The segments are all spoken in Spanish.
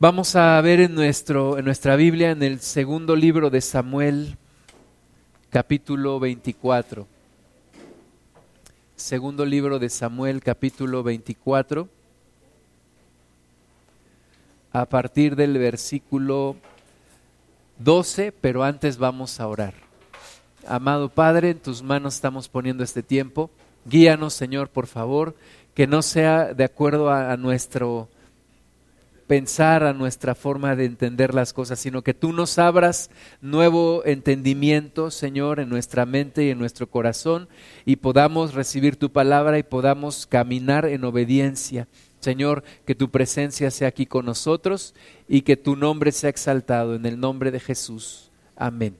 Vamos a ver en, nuestro, en nuestra Biblia, en el segundo libro de Samuel, capítulo 24. Segundo libro de Samuel, capítulo 24. A partir del versículo 12, pero antes vamos a orar. Amado Padre, en tus manos estamos poniendo este tiempo. Guíanos, Señor, por favor, que no sea de acuerdo a, a nuestro pensar a nuestra forma de entender las cosas, sino que tú nos abras nuevo entendimiento, Señor, en nuestra mente y en nuestro corazón, y podamos recibir tu palabra y podamos caminar en obediencia. Señor, que tu presencia sea aquí con nosotros y que tu nombre sea exaltado en el nombre de Jesús. Amén.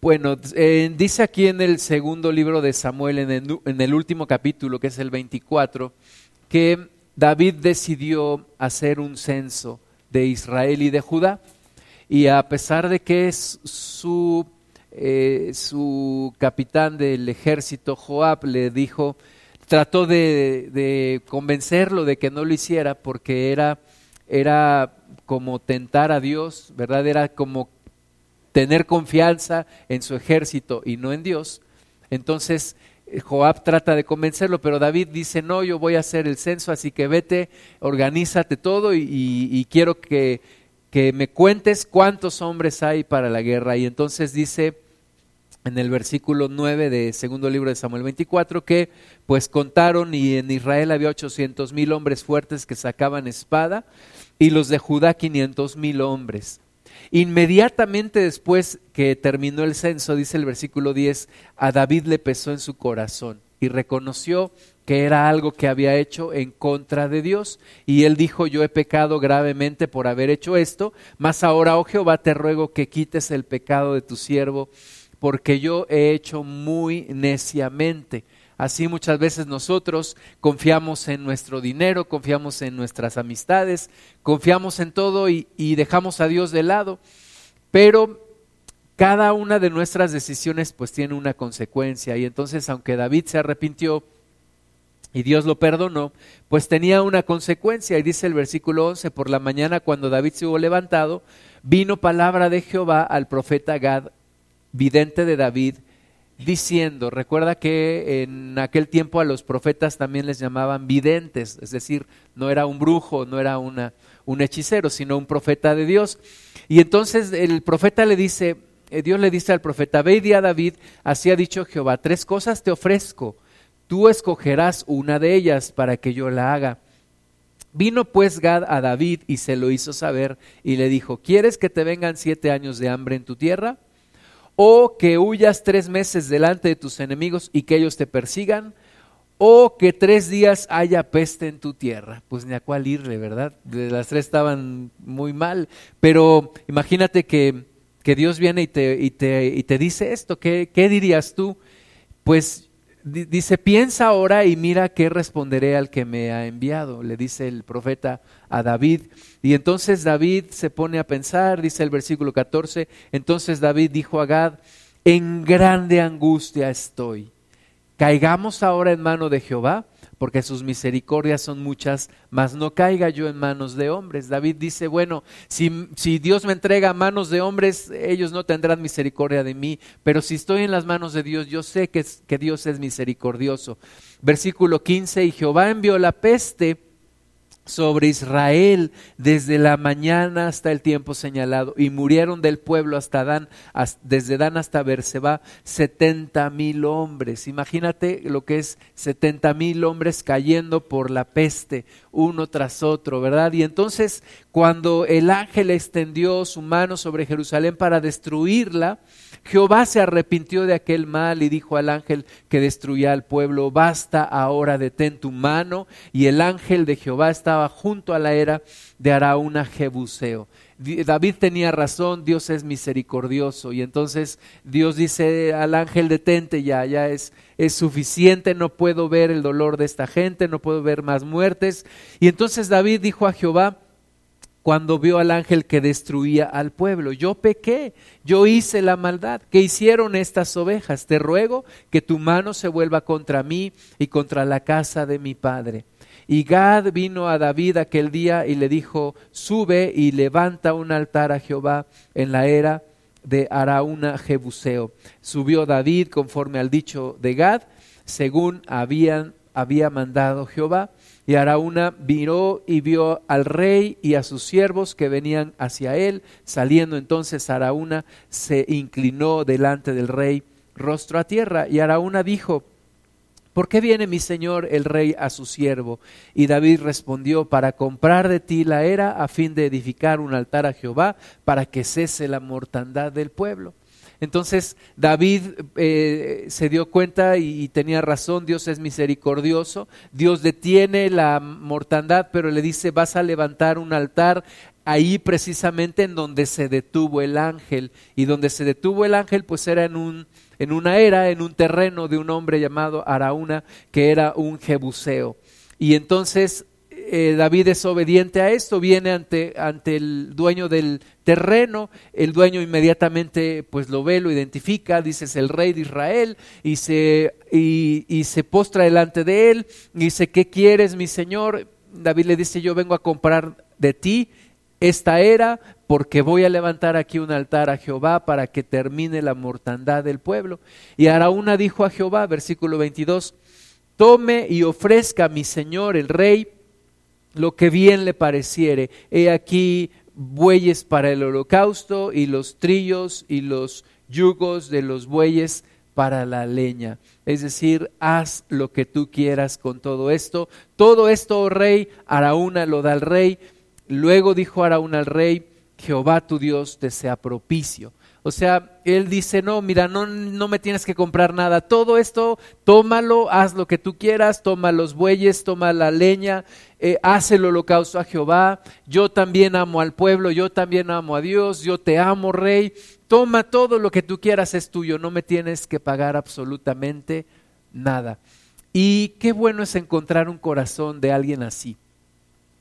Bueno, dice aquí en el segundo libro de Samuel, en el, en el último capítulo, que es el 24, que David decidió hacer un censo de Israel y de Judá. Y a pesar de que su, eh, su capitán del ejército, Joab, le dijo, trató de, convencerlo de que no lo hiciera porque era, era como tentar a Dios, ¿verdad? Era como tener confianza en su ejército y no en Dios. Entonces Joab trata de convencerlo, pero David dice, no, yo voy a hacer el censo, así que vete, organízate todo y, quiero que, que, me cuentes cuántos hombres hay para la guerra. Y entonces dice en el versículo 9 de segundo libro de Samuel 24 que pues contaron y en Israel había 800 mil hombres fuertes que sacaban espada y los de Judá 500 mil hombres. Inmediatamente después que terminó el censo, dice el versículo 10, a David le pesó en su corazón y reconoció que era algo que había hecho en contra de Dios. Y él dijo, yo he pecado gravemente por haber hecho esto, mas ahora, oh Jehová, te ruego que quites el pecado de tu siervo, porque yo he hecho muy neciamente. Así muchas veces nosotros confiamos en nuestro dinero, confiamos en nuestras amistades, confiamos en todo y, dejamos a Dios de lado. Pero cada una de nuestras decisiones pues tiene una consecuencia y entonces aunque David se arrepintió y Dios lo perdonó, pues tenía una consecuencia y dice el versículo 11, por la mañana cuando David se hubo levantado, vino palabra de Jehová al profeta Gad, vidente de David, diciendo, recuerda que en aquel tiempo a los profetas también les llamaban videntes, es decir, no era un brujo, no era una, un hechicero, sino un profeta de Dios. Y entonces el profeta le dice, eh, Dios le dice al profeta, ve y di a David, así ha dicho Jehová, tres cosas te ofrezco, tú escogerás una de ellas para que yo la haga. Vino pues Gad a David y se lo hizo saber y le dijo, ¿quieres que te vengan siete años de hambre en tu tierra? O que huyas tres meses delante de tus enemigos y que ellos te persigan, o que tres días haya peste en tu tierra. Pues ni a cuál irle, ¿verdad? Las tres estaban muy mal, pero imagínate que, que Dios viene y te, y, te, y te dice esto, ¿qué, ¿qué dirías tú? Pues dice, piensa ahora y mira qué responderé al que me ha enviado, le dice el profeta a David. Y entonces David se pone a pensar, dice el versículo 14, entonces David dijo a Gad, en grande angustia estoy. Caigamos ahora en mano de Jehová porque sus misericordias son muchas, mas no caiga yo en manos de hombres. David dice, bueno, si, si, Dios me entrega a manos de hombres, ellos no tendrán misericordia de mí, pero si estoy en las manos de Dios, yo sé que, que Dios es misericordioso. Versículo 15, y Jehová envió la peste sobre Israel desde la mañana hasta el tiempo señalado y murieron del pueblo hasta Dan, desde Dan hasta Berseba, setenta mil hombres. Imagínate lo que es setenta mil hombres cayendo por la peste uno tras otro, ¿verdad? Y entonces cuando el ángel extendió su mano sobre Jerusalén para destruirla, Jehová se arrepintió de aquel mal y dijo al ángel que destruía al pueblo, basta ahora, detén tu mano. Y el ángel de Jehová estaba junto a la era de Araúna Jebuseo. David tenía razón, Dios es misericordioso. Y entonces Dios dice al ángel, detente ya, ya es, es suficiente, no puedo ver el dolor de esta gente, no puedo ver más muertes. Y entonces David dijo a Jehová, cuando vio al ángel que destruía al pueblo. Yo pequé, yo hice la maldad. ¿Qué hicieron estas ovejas? Te ruego que tu mano se vuelva contra mí y contra la casa de mi padre. Y Gad vino a David aquel día y le dijo, sube y levanta un altar a Jehová en la era de Araúna Jebuseo. Subió David conforme al dicho de Gad, según había mandado Jehová. Y Araúna miró y vio al rey y a sus siervos que venían hacia él. Saliendo entonces Araúna se inclinó delante del rey rostro a tierra. Y Araúna dijo, ¿por qué viene mi señor el rey a su siervo? Y David respondió, para comprar de ti la era a fin de edificar un altar a Jehová, para que cese la mortandad del pueblo. Entonces David eh, se dio cuenta y, y, tenía razón, Dios es misericordioso, Dios detiene la mortandad, pero le dice, vas a levantar un altar ahí precisamente en donde se detuvo el ángel. Y donde se detuvo el ángel, pues era en un en una era, en un terreno de un hombre llamado Araúna, que era un jebuseo. Y entonces eh, David es obediente a esto, viene ante, ante el dueño del terreno, el dueño inmediatamente pues lo ve, lo identifica, dice es el rey de Israel y se, y, y se postra delante de él y dice, ¿qué quieres mi señor? David le dice, yo vengo a comprar de ti esta era porque voy a levantar aquí un altar a Jehová para que termine la mortandad del pueblo. Y Araúna dijo a Jehová, versículo 22, tome y ofrezca a mi señor el rey lo que bien le pareciere. He aquí bueyes para el holocausto y los trillos y los yugos de los bueyes para la leña. Es decir, haz lo que tú quieras con todo esto. Todo esto, oh rey, Araúna lo da al rey. Luego dijo Araúna al rey, Jehová tu Dios te sea propicio. O sea, él dice, no, mira, no, no me tienes que comprar nada. Todo esto, tómalo, haz lo que tú quieras, toma los bueyes, toma la leña, eh, haz el holocausto a Jehová. Yo también amo al pueblo, yo también amo a Dios, yo te amo, rey. Toma todo lo que tú quieras, es tuyo, no me tienes que pagar absolutamente nada. Y qué bueno es encontrar un corazón de alguien así.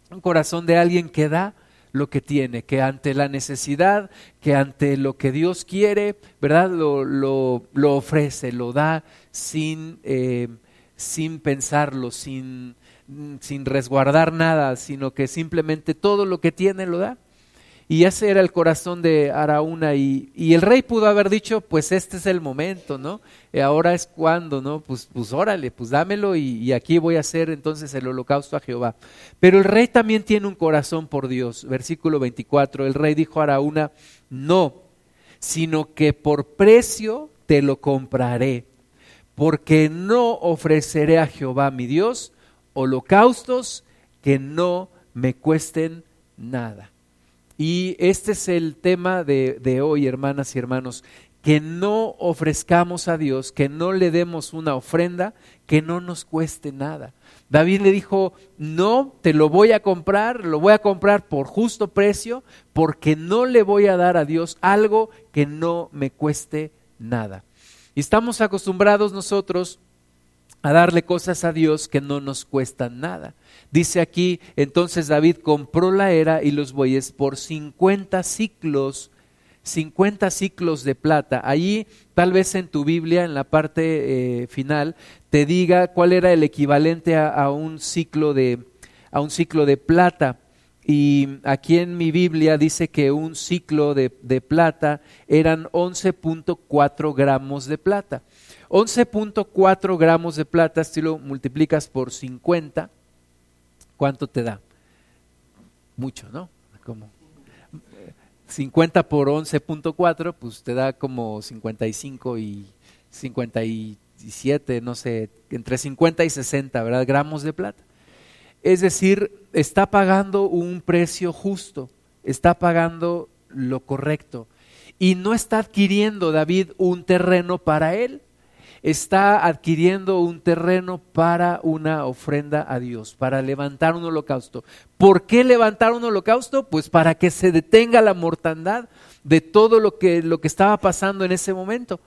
Un corazón de alguien que da lo que tiene, que ante la necesidad, que ante lo que Dios quiere, ¿verdad? Lo, lo, lo ofrece, lo da sin, eh, sin pensarlo, sin, sin resguardar nada, sino que simplemente todo lo que tiene lo da. Y ese era el corazón de Araúna. Y, el rey pudo haber dicho, pues este es el momento, ¿no? Y ahora es cuando, ¿no? Pues, pues órale, pues dámelo y, y, aquí voy a hacer entonces el holocausto a Jehová. Pero el rey también tiene un corazón por Dios. Versículo 24, el rey dijo a Araúna, no, sino que por precio te lo compraré, porque no ofreceré a Jehová mi Dios holocaustos que no me cuesten nada. Y este es el tema de, de, hoy, hermanas y hermanos, que no ofrezcamos a Dios, que no le demos una ofrenda que no nos cueste nada. David le dijo, no, te lo voy a comprar, lo voy a comprar por justo precio, porque no le voy a dar a Dios algo que no me cueste nada. Y estamos acostumbrados nosotros a darle cosas a Dios que no nos cuestan nada. Dice aquí, entonces David compró la era y los bueyes por 50 ciclos, 50 ciclos de plata. Allí, tal vez en tu Biblia, en la parte eh, final, te diga cuál era el equivalente a, un ciclo de, a un ciclo de plata. Y aquí en mi Biblia dice que un ciclo de, de plata eran 11.4 gramos de plata. 11.4 gramos de plata, si lo multiplicas por 50, ¿cuánto te da? Mucho, ¿no? Como 50 por 11.4, pues te da como 55 y 57, no sé, entre 50 y 60, ¿verdad? Gramos de plata. Es decir, está pagando un precio justo, está pagando lo correcto. Y no está adquiriendo David un terreno para él, está adquiriendo un terreno para una ofrenda a Dios, para levantar un holocausto. ¿Por qué levantar un holocausto? Pues para que se detenga la mortandad de todo lo que, lo que estaba pasando en ese momento.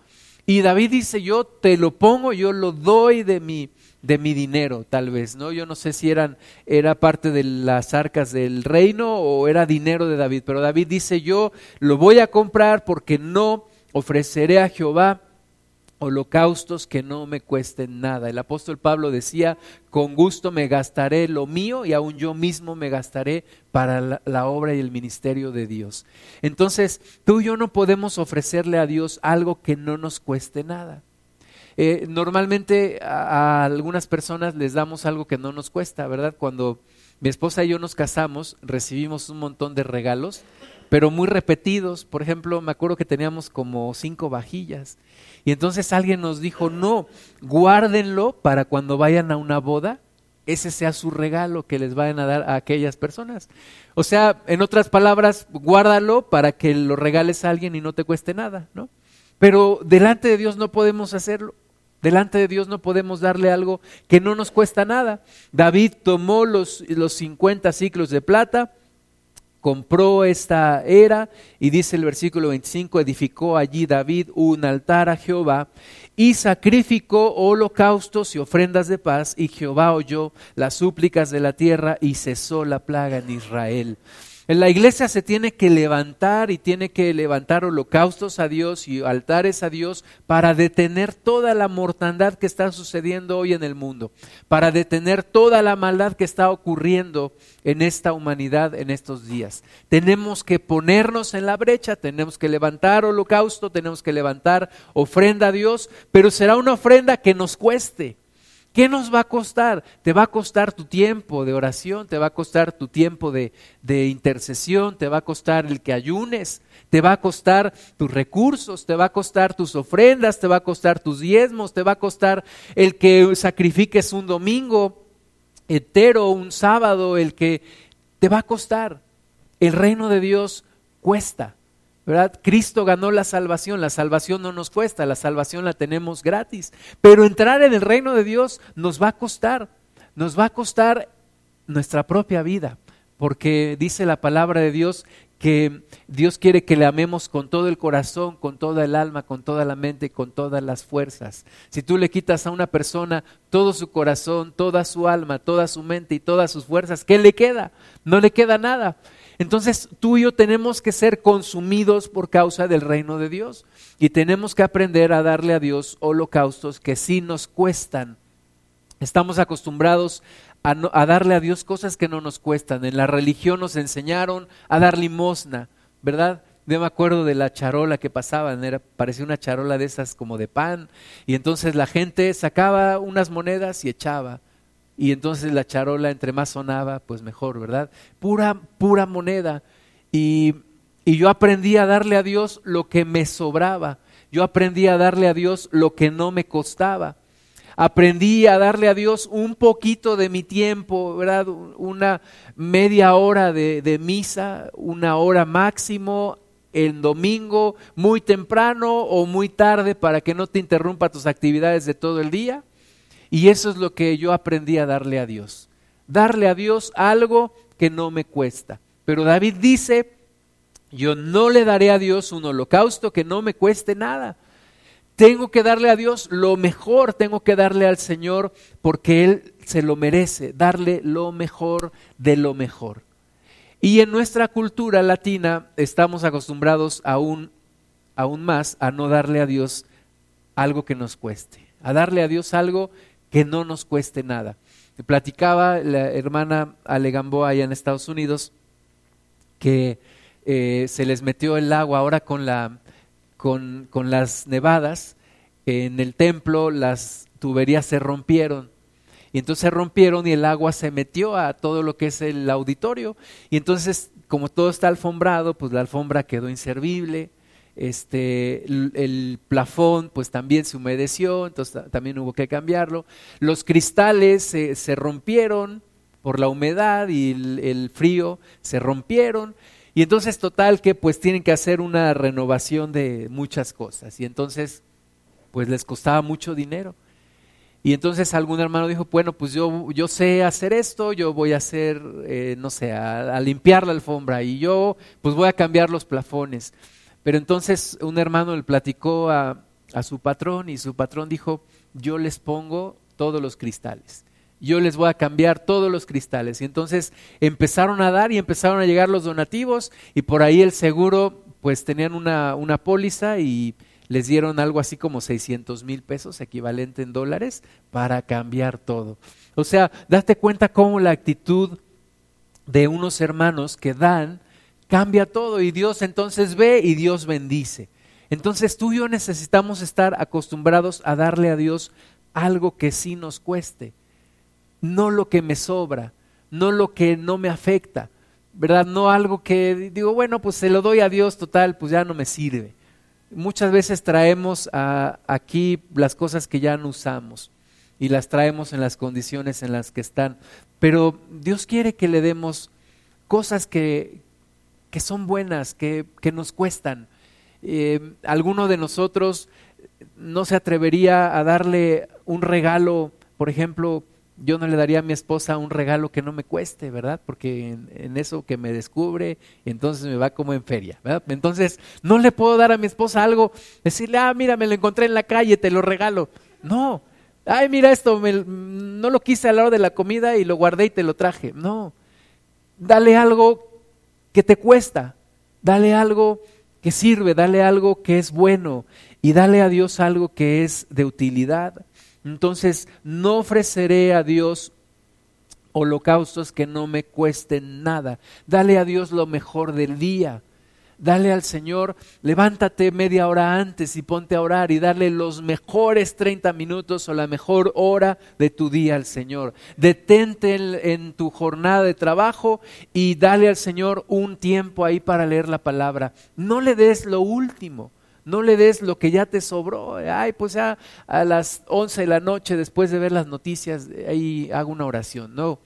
Y David dice, yo te lo pongo, yo lo doy de mi, de mi dinero, tal vez, ¿no? Yo no sé si eran, era parte de las arcas del reino o era dinero de David, pero David dice, yo lo voy a comprar porque no ofreceré a Jehová holocaustos que no me cuesten nada. El apóstol Pablo decía, con gusto me gastaré lo mío y aún yo mismo me gastaré para la, obra y el ministerio de Dios. Entonces, tú y yo no podemos ofrecerle a Dios algo que no nos cueste nada. Eh, normalmente a, a, algunas personas les damos algo que no nos cuesta, ¿verdad? Cuando mi esposa y yo nos casamos, recibimos un montón de regalos, pero muy repetidos. Por ejemplo, me acuerdo que teníamos como cinco vajillas y entonces alguien nos dijo, no, guárdenlo para cuando vayan a una boda, ese sea su regalo que les vayan a dar a aquellas personas. O sea, en otras palabras, guárdalo para que lo regales a alguien y no te cueste nada, ¿no? Pero delante de Dios no podemos hacerlo. Delante de Dios no podemos darle algo que no nos cuesta nada. David tomó los, los 50 ciclos de plata, compró esta era y dice el versículo 25, edificó allí David un altar a Jehová y sacrificó holocaustos y ofrendas de paz y Jehová oyó las súplicas de la tierra y cesó la plaga en Israel. La iglesia se tiene que levantar y tiene que levantar holocaustos a Dios y altares a Dios para detener toda la mortandad que está sucediendo hoy en el mundo, para detener toda la maldad que está ocurriendo en esta humanidad en estos días. Tenemos que ponernos en la brecha, tenemos que levantar holocausto, tenemos que levantar ofrenda a Dios, pero será una ofrenda que nos cueste ¿Qué nos va a costar? Te va a costar tu tiempo de oración, te va a costar tu tiempo de, intercesión, te va a costar el que ayunes, te va a costar tus recursos, te va a costar tus ofrendas, te va a costar tus diezmos, te va a costar el que sacrifiques un domingo entero, un sábado, el que te va a costar. El reino de Dios cuesta. Cristo ganó la salvación, la salvación no nos cuesta, la salvación la tenemos gratis, pero entrar en el reino de Dios nos va a costar, nos va a costar nuestra propia vida, porque dice la palabra de Dios que Dios quiere que le amemos con todo el corazón, con toda el alma, con toda la mente, con todas las fuerzas. Si tú le quitas a una persona todo su corazón, toda su alma, toda su mente y todas sus fuerzas, ¿qué le queda? No le queda nada. Entonces tú y yo tenemos que ser consumidos por causa del reino de Dios y tenemos que aprender a darle a Dios holocaustos que sí nos cuestan. Estamos acostumbrados a, darle a Dios cosas que no nos cuestan. En la religión nos enseñaron a dar limosna, ¿verdad? Yo me acuerdo de la charola que pasaban, era, parecía una charola de esas como de pan, y entonces la gente sacaba unas monedas y echaba y entonces la charola entre más sonaba, pues mejor, ¿verdad? Pura, pura moneda. Y, y yo aprendí a darle a Dios lo que me sobraba. Yo aprendí a darle a Dios lo que no me costaba. Aprendí a darle a Dios un poquito de mi tiempo, ¿verdad? Una media hora de, de misa, una hora máximo el domingo, muy temprano o muy tarde para que no te interrumpa tus actividades de todo el día. Y eso es lo que yo aprendí a darle a Dios. Darle a Dios algo que no me cuesta. Pero David dice, yo no le daré a Dios un holocausto que no me cueste nada. Tengo que darle a Dios lo mejor, tengo que darle al Señor porque Él se lo merece, darle lo mejor de lo mejor. Y en nuestra cultura latina estamos acostumbrados aún, aún más a no darle a Dios algo que nos cueste, a darle a Dios algo que no nos cueste nada. Platicaba la hermana Ale Gamboa allá en Estados Unidos que eh, se les metió el agua ahora con, la, con, con las nevadas en el templo, las tuberías se rompieron. Y entonces se rompieron y el agua se metió a todo lo que es el auditorio. Y entonces, como todo está alfombrado, pues la alfombra quedó inservible este, el, plafón pues también se humedeció, entonces también hubo que cambiarlo. Los cristales se, rompieron por la humedad y el, frío, se rompieron. Y entonces total que pues tienen que hacer una renovación de muchas cosas. Y entonces pues les costaba mucho dinero. Y entonces algún hermano dijo, bueno, pues yo, yo sé hacer esto, yo voy a hacer, eh, no sé, a, limpiar la alfombra y yo pues voy a cambiar los plafones. Pero entonces un hermano le platicó a, su patrón y su patrón dijo, yo les pongo todos los cristales yo les voy a cambiar todos los cristales. Y entonces empezaron a dar y empezaron a llegar los donativos y por ahí el seguro, pues tenían una, una póliza y les dieron algo así como 600 mil pesos, equivalente en dólares, para cambiar todo. O sea, date cuenta cómo la actitud de unos hermanos que dan cambia todo y Dios entonces ve y Dios bendice. Entonces tú y yo necesitamos estar acostumbrados a darle a Dios algo que sí nos cueste, no lo que me sobra, no lo que no me afecta, ¿verdad? No algo que digo, bueno, pues se lo doy a Dios total, pues ya no me sirve muchas veces traemos aquí las cosas que ya no usamos y las traemos en las condiciones en las que están. Pero Dios quiere que le demos cosas que, que son buenas, que, que nos cuestan. Eh, alguno de nosotros no se atrevería a darle un regalo, por ejemplo, yo no le daría a mi esposa un regalo que no me cueste, ¿verdad? Porque en, eso que me descubre, entonces me va como en feria, ¿verdad? Entonces, no le puedo dar a mi esposa algo, decirle, ah, mira, me lo encontré en la calle, te lo regalo. No, ay, mira esto, no lo quise a la hora de la comida y lo guardé y te lo traje. No, dale algo que te cuesta, dale algo que sirve, dale algo que es bueno y dale a Dios algo que es de utilidad. Entonces, no ofreceré a Dios holocaustos que no me cuesten nada. Dale a Dios lo mejor del día. Dale al Señor, levántate media hora antes y ponte a orar y darle los mejores 30 minutos o la mejor hora de tu día al Señor. Detente en, en, tu jornada de trabajo y dale al Señor un tiempo ahí para leer la palabra. No le des lo último. No le des lo que ya te sobró. Ay, pues ya a las 11 de la noche, después de ver las noticias, ahí hago una oración. No,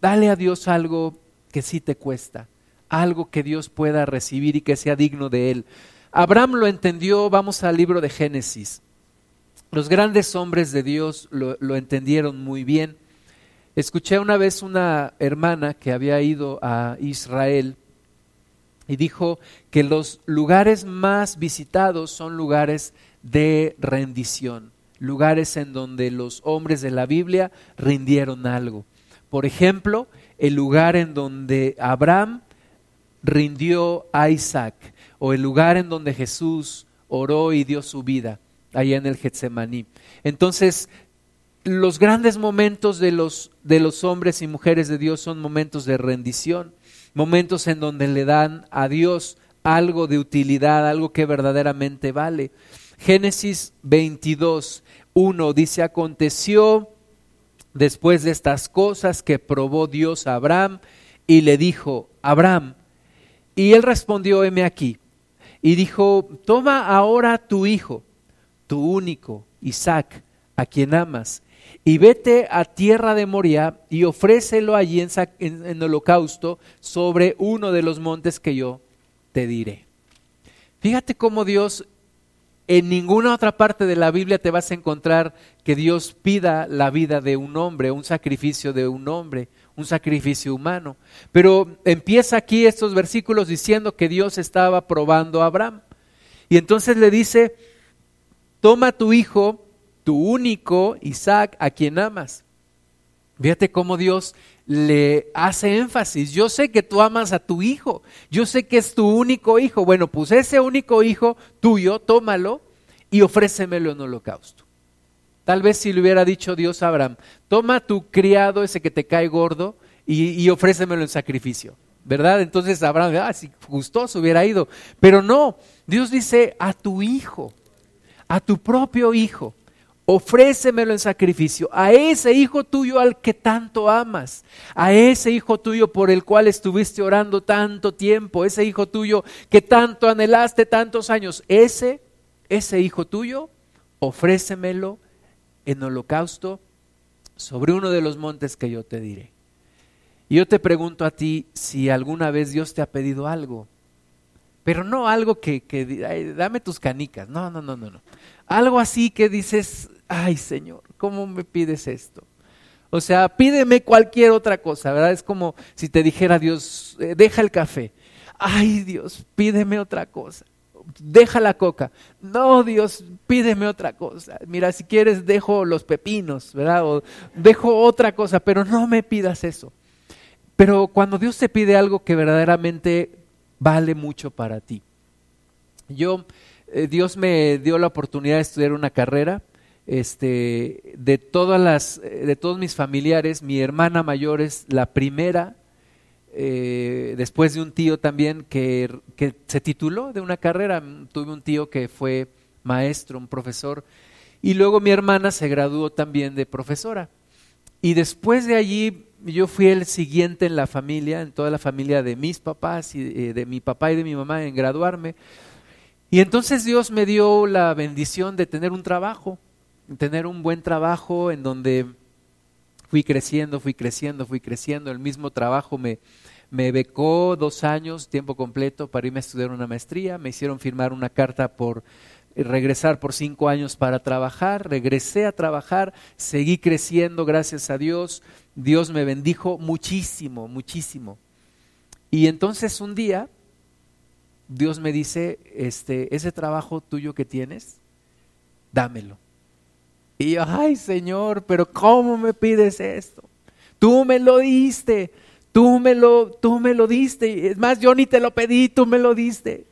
dale a Dios algo que sí te cuesta, algo que Dios pueda recibir y que sea digno de él. Abraham lo entendió, vamos al libro de Génesis. Los grandes hombres de Dios lo, lo entendieron muy bien. Escuché una vez una hermana que había ido a Israel y dijo que los lugares más visitados son lugares de rendición, lugares en donde los hombres de la Biblia rindieron algo. Por ejemplo, el lugar en donde Abraham rindió a Isaac, o el lugar en donde Jesús oró y dio su vida, allá en el Getsemaní. Entonces, los grandes momentos de los, de los hombres y mujeres de Dios son momentos de rendición momentos en donde le dan a Dios algo de utilidad, algo que verdaderamente vale. Génesis 22, 1 dice, aconteció después de estas cosas que probó Dios a Abraham y le dijo, Abraham, y él respondió, heme aquí, y dijo, toma ahora tu hijo, tu único, Isaac, a quien amas, y vete a tierra de Moria y ofrécelo allí en, holocausto sobre uno de los montes que yo te diré. Fíjate cómo Dios en ninguna otra parte de la Biblia te vas a encontrar que Dios pida la vida de un hombre, un sacrificio de un hombre, un sacrificio humano. Pero empieza aquí estos versículos diciendo que Dios estaba probando a Abraham. Y entonces le dice, toma tu hijo, tu único Isaac a quien amas. Fíjate cómo Dios le hace énfasis. Yo sé que tú amas a tu hijo. Yo sé que es tu único hijo. Bueno, pues ese único hijo tuyo, tómalo y ofrécemelo en holocausto. Tal vez si le hubiera dicho Dios a Abraham, toma tu criado ese que te cae gordo y, y ofrécemelo en sacrificio. ¿Verdad? Entonces Abraham, ah, si gustoso hubiera ido. Pero no, Dios dice a tu hijo, a tu propio hijo ofrécemelo en sacrificio, a ese hijo tuyo al que tanto amas, a ese hijo tuyo por el cual estuviste orando tanto tiempo, ese hijo tuyo que tanto anhelaste tantos años, ese, ese hijo tuyo, ofrécemelo en holocausto sobre uno de los montes que yo te diré. Y yo te pregunto a ti si alguna vez Dios te ha pedido algo, pero no algo que, que dame tus canicas, no, no, no, no, no. Algo así que dices, ay Señor, ¿cómo me pides esto? O sea, pídeme cualquier otra cosa, ¿verdad? Es como si te dijera Dios, eh, deja el café. Ay Dios, pídeme otra cosa. Deja la coca. No, Dios, pídeme otra cosa. Mira, si quieres, dejo los pepinos, ¿verdad? O dejo otra cosa, pero no me pidas eso. Pero cuando Dios te pide algo que verdaderamente vale mucho para ti. Yo eh, Dios me dio la oportunidad de estudiar una carrera. Este, de todas las, eh, de todos mis familiares, mi hermana mayor es la primera, eh, después de un tío también que, que se tituló de una carrera. Tuve un tío que fue maestro, un profesor, y luego mi hermana se graduó también de profesora. Y después de allí yo fui el siguiente en la familia, en toda la familia de mis papás y de mi papá y de mi mamá en graduarme. Y entonces Dios me dio la bendición de tener un trabajo, tener un buen trabajo en donde fui creciendo, fui creciendo, fui creciendo. El mismo trabajo me, me becó dos años, tiempo completo, para irme a estudiar una maestría. Me hicieron firmar una carta por regresar por cinco años para trabajar. Regresé a trabajar, seguí creciendo, gracias a Dios. Dios me bendijo muchísimo, muchísimo. Y entonces un día Dios me dice, este, ese trabajo tuyo que tienes, dámelo. Y yo, ay Señor, pero ¿cómo me pides esto? Tú me lo diste, tú me lo, tú me lo diste. Es más, yo ni te lo pedí, tú me lo diste.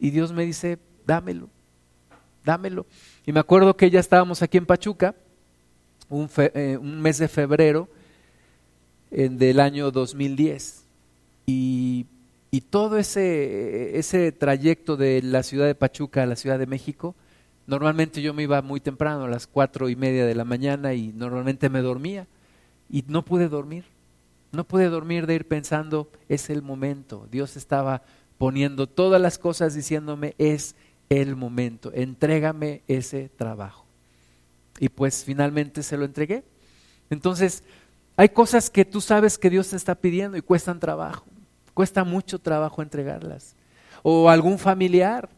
Y Dios me dice, dámelo, dámelo. Y me acuerdo que ya estábamos aquí en Pachuca, un, eh, mes de febrero del año 2010. Y y todo ese, ese trayecto de la ciudad de Pachuca a la Ciudad de México, normalmente yo me iba muy temprano, a las cuatro y media de la mañana, y normalmente me dormía. Y no pude dormir. No pude dormir de ir pensando, es el momento. Dios estaba poniendo todas las cosas diciéndome, es el momento, entrégame ese trabajo. Y pues finalmente se lo entregué. Entonces, hay cosas que tú sabes que Dios te está pidiendo y cuestan trabajo. Cuesta mucho trabajo entregarlas. O algún familiar,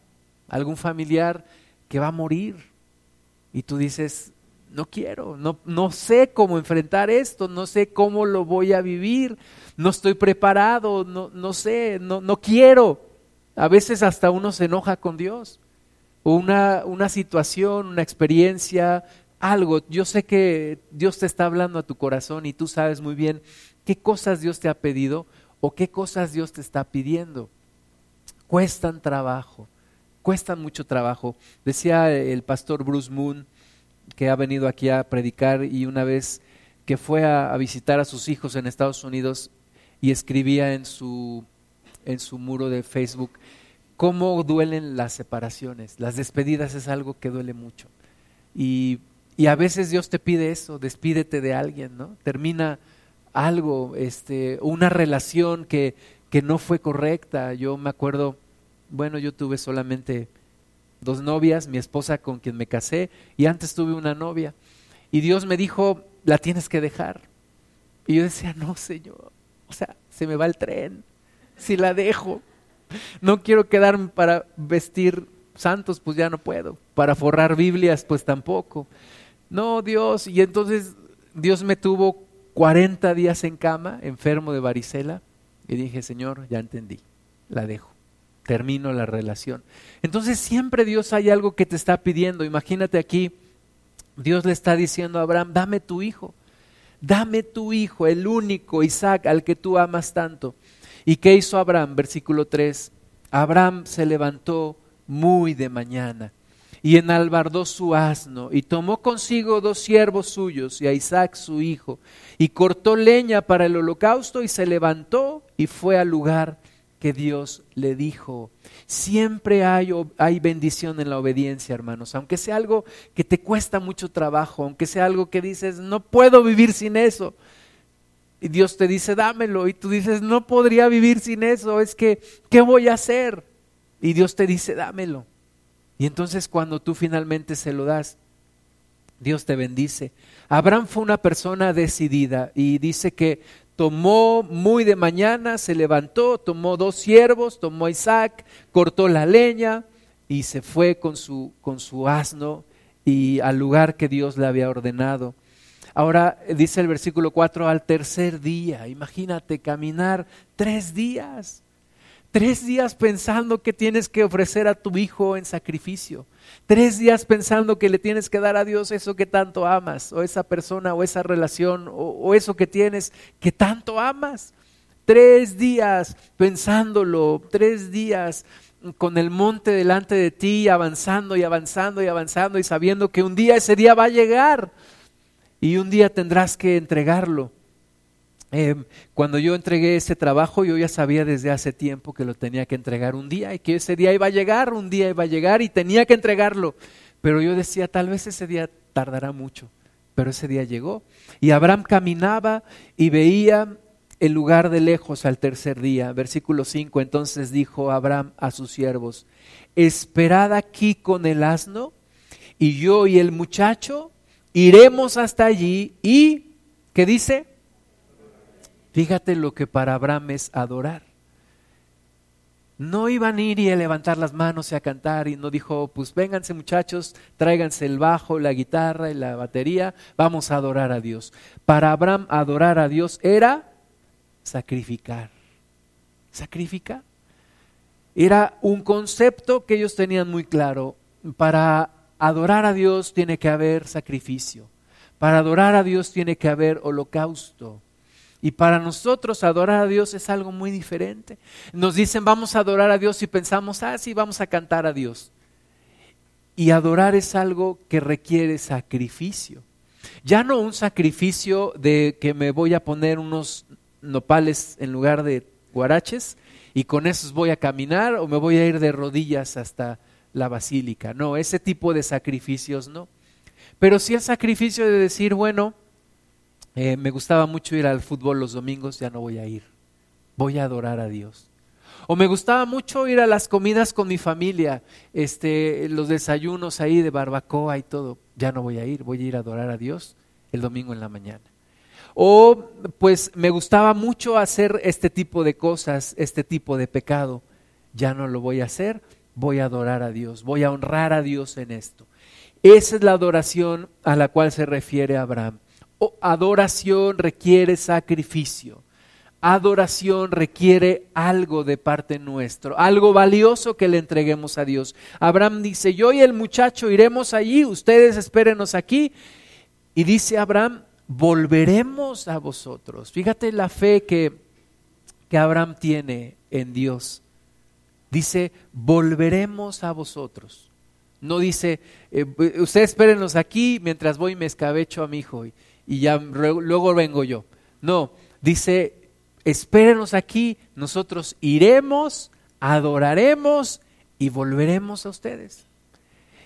algún familiar que va a morir. Y tú dices, no quiero, no, no sé cómo enfrentar esto, no sé cómo lo voy a vivir, no estoy preparado, no, no sé, no, no quiero. A veces hasta uno se enoja con Dios. O una, una situación, una experiencia, algo. Yo sé que Dios te está hablando a tu corazón y tú sabes muy bien qué cosas Dios te ha pedido o qué cosas Dios te está pidiendo. Cuestan trabajo, cuestan mucho trabajo. Decía el pastor Bruce Moon, que ha venido aquí a predicar y una vez que fue a, visitar a sus hijos en Estados Unidos y escribía en su, en su muro de Facebook cómo duelen las separaciones. Las despedidas es algo que duele mucho. Y, y a veces Dios te pide eso, despídete de alguien, ¿no? Termina algo, este, una relación que, que no fue correcta. Yo me acuerdo, bueno, yo tuve solamente dos novias, mi esposa con quien me casé, y antes tuve una novia. Y Dios me dijo, la tienes que dejar. Y yo decía, no, Señor, o sea, se me va el tren, si la dejo. No quiero quedarme para vestir santos, pues ya no puedo. Para forrar Biblias, pues tampoco. No, Dios, y entonces Dios me tuvo 40 días en cama, enfermo de varicela, y dije, Señor, ya entendí, la dejo, termino la relación. Entonces siempre Dios hay algo que te está pidiendo. Imagínate aquí, Dios le está diciendo a Abraham, dame tu hijo, dame tu hijo, el único Isaac al que tú amas tanto. ¿Y qué hizo Abraham? Versículo 3. Abraham se levantó muy de mañana y enalbardó su asno, y tomó consigo dos siervos suyos y a Isaac su hijo, y cortó leña para el holocausto, y se levantó y fue al lugar que Dios le dijo. Siempre hay, hay bendición en la obediencia, hermanos, aunque sea algo que te cuesta mucho trabajo, aunque sea algo que dices, no puedo vivir sin eso. Y Dios te dice, dámelo, y tú dices, no podría vivir sin eso, es que, ¿qué voy a hacer? Y Dios te dice, dámelo. Y entonces cuando tú finalmente se lo das, Dios te bendice. Abraham fue una persona decidida y dice que tomó muy de mañana, se levantó, tomó dos siervos, tomó a Isaac, cortó la leña y se fue con su, con su asno y al lugar que Dios le había ordenado. Ahora dice el versículo 4, al tercer día, imagínate caminar tres días Tres días pensando que tienes que ofrecer a tu hijo en sacrificio. Tres días pensando que le tienes que dar a Dios eso que tanto amas, o esa persona, o esa relación, o, eso que tienes que tanto amas. Tres días pensándolo, tres días con el monte delante de ti, avanzando y avanzando y avanzando y sabiendo que un día ese día va a llegar y un día tendrás que entregarlo. Em, cuando yo entregué ese trabajo, yo ya sabía desde hace tiempo que lo tenía que entregar un día y que ese día iba a llegar, un día iba a llegar y tenía que entregarlo. Pero yo decía, tal vez ese día tardará mucho, pero ese día llegó. Y Abraham caminaba y veía el lugar de lejos al tercer día. Versículo 5, entonces dijo Abraham a sus siervos, esperad aquí con el asno y yo y el muchacho iremos hasta allí y, ¿qué dice? Fíjate lo que para Abraham es adorar. No iban a ir y a levantar las manos y a cantar y no dijo, pues vénganse muchachos, tráiganse el bajo, la guitarra y la batería, vamos a adorar a Dios. Para Abraham adorar a Dios era sacrificar. Sacrificar. Era un concepto que ellos tenían muy claro. Para adorar a Dios tiene que haber sacrificio. Para adorar a Dios tiene que haber holocausto. Y para nosotros adorar a Dios es algo muy diferente. Nos dicen vamos a adorar a Dios y pensamos, ah, sí, vamos a cantar a Dios. Y adorar es algo que requiere sacrificio. Ya no un sacrificio de que me voy a poner unos nopales en lugar de guaraches y con esos voy a caminar o me voy a ir de rodillas hasta la basílica. No, ese tipo de sacrificios no. Pero sí el sacrificio de decir, bueno, eh, me gustaba mucho ir al fútbol los domingos, ya no voy a ir. Voy a adorar a Dios. O me gustaba mucho ir a las comidas con mi familia, este, los desayunos ahí de barbacoa y todo. Ya no voy a ir, voy a ir a adorar a Dios el domingo en la mañana. O pues me gustaba mucho hacer este tipo de cosas, este tipo de pecado. Ya no lo voy a hacer, voy a adorar a Dios, voy a honrar a Dios en esto. Esa es la adoración a la cual se refiere Abraham. Adoración requiere sacrificio. Adoración requiere algo de parte nuestro, algo valioso que le entreguemos a Dios. Abraham dice, yo y el muchacho iremos allí, ustedes espérenos aquí. Y dice Abraham, volveremos a vosotros. Fíjate la fe que, que Abraham tiene en Dios. Dice, volveremos a vosotros. No dice, eh, ustedes espérenos aquí mientras voy y me escabecho a mi hijo y ya luego vengo yo. No, dice, espérenos aquí, nosotros iremos, adoraremos y volveremos a ustedes.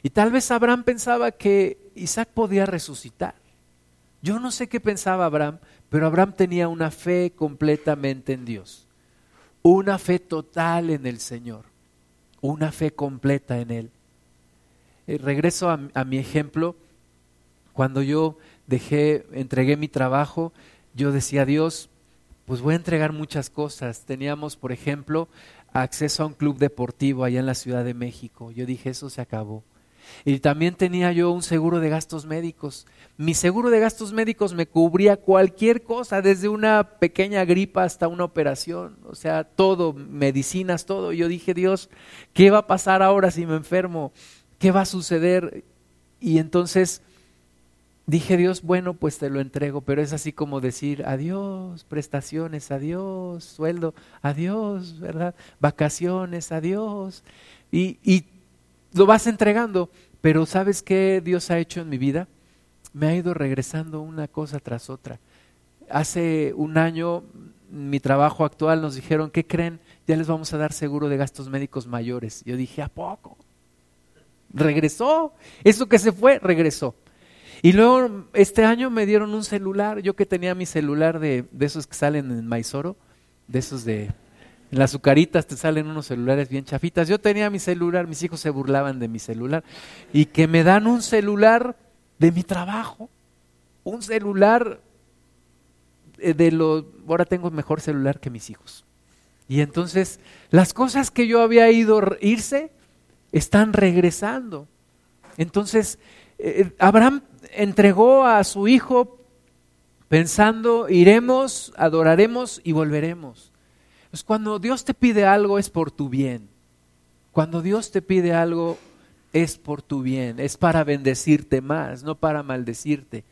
Y tal vez Abraham pensaba que Isaac podía resucitar. Yo no sé qué pensaba Abraham, pero Abraham tenía una fe completamente en Dios, una fe total en el Señor, una fe completa en Él. Eh, regreso a, a mi ejemplo, cuando yo dejé, entregué mi trabajo, yo decía, Dios, pues voy a entregar muchas cosas. Teníamos, por ejemplo, acceso a un club deportivo allá en la Ciudad de México. Yo dije, eso se acabó. Y también tenía yo un seguro de gastos médicos. Mi seguro de gastos médicos me cubría cualquier cosa, desde una pequeña gripa hasta una operación, o sea, todo, medicinas, todo. Yo dije, Dios, ¿qué va a pasar ahora si me enfermo? ¿Qué va a suceder? Y entonces dije, Dios, bueno, pues te lo entrego, pero es así como decir, adiós, prestaciones, adiós, sueldo, adiós, ¿verdad? Vacaciones, adiós. Y, y lo vas entregando, pero ¿sabes qué Dios ha hecho en mi vida? Me ha ido regresando una cosa tras otra. Hace un año, mi trabajo actual nos dijeron, ¿qué creen? Ya les vamos a dar seguro de gastos médicos mayores. Yo dije, ¿a poco? Regresó. Eso que se fue, regresó. Y luego este año me dieron un celular, yo que tenía mi celular de, de esos que salen en Maizoro, de esos de en las azucaritas te salen unos celulares bien chafitas. Yo tenía mi celular, mis hijos se burlaban de mi celular. Y que me dan un celular de mi trabajo. Un celular eh, de lo... Ahora tengo mejor celular que mis hijos. Y entonces las cosas que yo había ido irse están regresando. Entonces eh, Abraham entregó a su hijo pensando, iremos, adoraremos y volveremos. Pues cuando Dios te pide algo es por tu bien. Cuando Dios te pide algo es por tu bien, es para bendecirte más, no para maldecirte.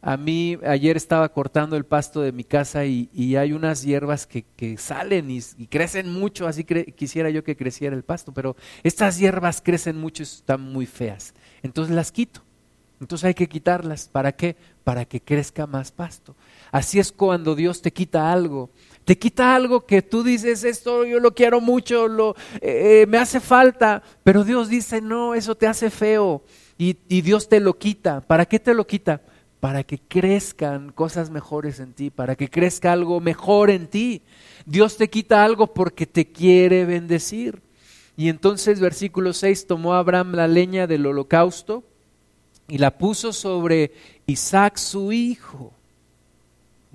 A mí ayer estaba cortando el pasto de mi casa y, hay unas hierbas que, salen y, crecen mucho, así quisiera yo que creciera el pasto, pero estas hierbas crecen mucho y están muy feas. Entonces las quito. Entonces hay que quitarlas. ¿Para qué? Para que crezca más pasto. Así es cuando Dios te quita algo. Te quita algo que tú dices, esto yo lo quiero mucho, lo, eh, me hace falta, pero Dios dice, no, eso te hace feo y, y Dios te lo quita. ¿Para qué te lo quita? para que crezcan cosas mejores en ti, para que crezca algo mejor en ti. Dios te quita algo porque te quiere bendecir. Y entonces versículo 6, tomó Abraham la leña del holocausto y la puso sobre Isaac su hijo.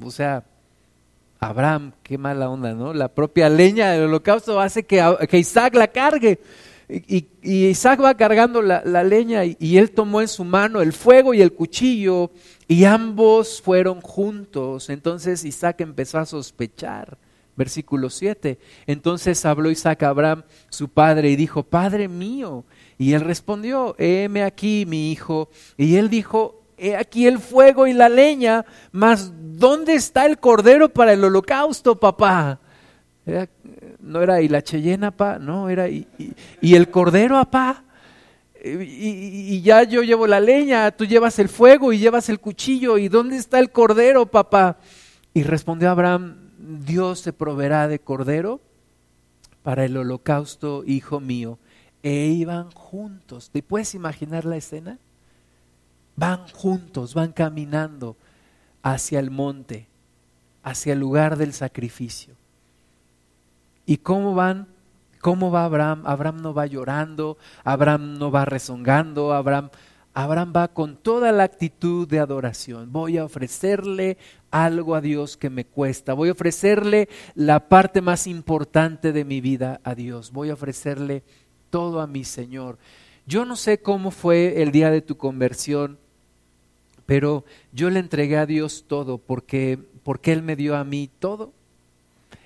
O sea, Abraham, qué mala onda, ¿no? La propia leña del holocausto hace que, que Isaac la cargue. Y, Isaac va cargando la, leña y, él tomó en su mano el fuego y el cuchillo y ambos fueron juntos. Entonces Isaac empezó a sospechar. Versículo 7. Entonces habló Isaac a Abraham, su padre, y dijo, Padre mío. Y él respondió, heme aquí, mi hijo. Y él dijo, he aquí el fuego y la leña, mas ¿dónde está el cordero para el holocausto, papá? no era y la cheyena, pa, no, era y, el cordero, apá. Y, y, ya yo llevo la leña, tú llevas el fuego y llevas el cuchillo, ¿y dónde está el cordero, papá? Y respondió Abraham, Dios se proveerá de cordero para el holocausto, hijo mío. E iban juntos. ¿Te puedes imaginar la escena? Van juntos, van caminando hacia el monte, hacia el lugar del sacrificio. ¿Y cómo van? ¿Cómo va Abraham? Abraham no va llorando, Abraham no va rezongando, Abraham, Abraham va con toda la actitud de adoración. Voy a ofrecerle algo a Dios que me cuesta. Voy a ofrecerle la parte más importante de mi vida a Dios. Voy a ofrecerle todo a mi Señor. Yo no sé cómo fue el día de tu conversión, pero yo le entregué a Dios todo porque, porque Él me dio a mí todo.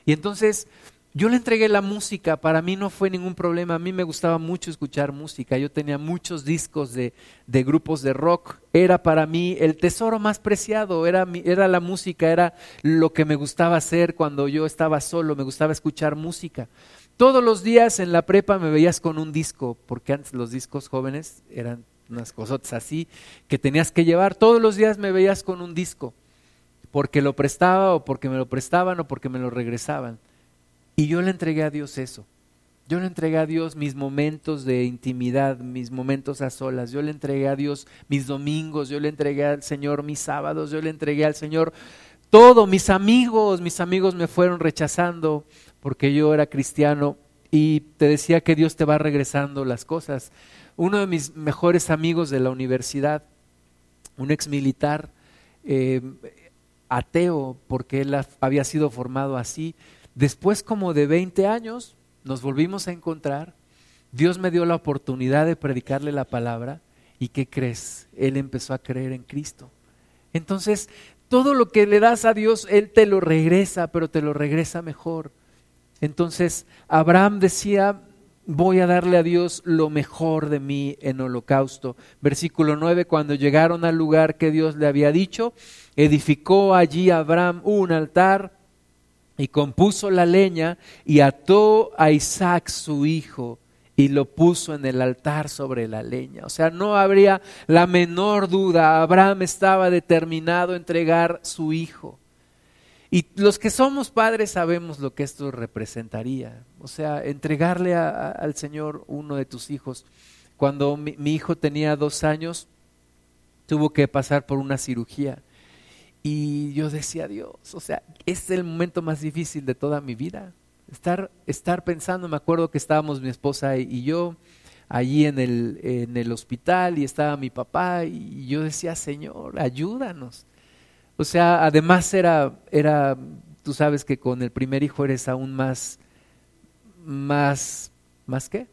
Y entonces yo le entregué la música, para mí no fue ningún problema, a mí me gustaba mucho escuchar música, yo tenía muchos discos de, de grupos de rock, era para mí el tesoro más preciado, era, era la música, era lo que me gustaba hacer cuando yo estaba solo, me gustaba escuchar música. Todos los días en la prepa me veías con un disco, porque antes los discos jóvenes eran unas cosas así que tenías que llevar, todos los días me veías con un disco, porque lo prestaba o porque me lo prestaban o porque me lo regresaban. Y yo le entregué a Dios eso. Yo le entregué a Dios mis momentos de intimidad, mis momentos a solas. Yo le entregué a Dios mis domingos. Yo le entregué al Señor mis sábados. Yo le entregué al Señor todo. Mis amigos, mis amigos me fueron rechazando porque yo era cristiano y te decía que Dios te va regresando las cosas. Uno de mis mejores amigos de la universidad, un ex militar, eh, ateo, porque él había sido formado así, Después como de 20 años nos volvimos a encontrar, Dios me dio la oportunidad de predicarle la palabra y ¿qué crees? Él empezó a creer en Cristo. Entonces, todo lo que le das a Dios, Él te lo regresa, pero te lo regresa mejor. Entonces, Abraham decía, voy a darle a Dios lo mejor de mí en holocausto. Versículo 9, cuando llegaron al lugar que Dios le había dicho, edificó allí Abraham un altar y compuso la leña y ató a Isaac su hijo y lo puso en el altar sobre la leña. O sea, no habría la menor duda, Abraham estaba determinado a entregar su hijo. Y los que somos padres sabemos lo que esto representaría. O sea, entregarle al Señor uno de tus hijos. Cuando mi hijo tenía dos años, tuvo que pasar por una cirugía y yo decía, Dios, o sea, es el momento más difícil de toda mi vida. Estar, estar pensando, me acuerdo que estábamos mi esposa y yo allí en el hospital y estaba mi papá y yo decía, Señor, ayúdanos. O sea, además era, era, tú sabes que con el primer hijo eres aún más, más, ¿más qué?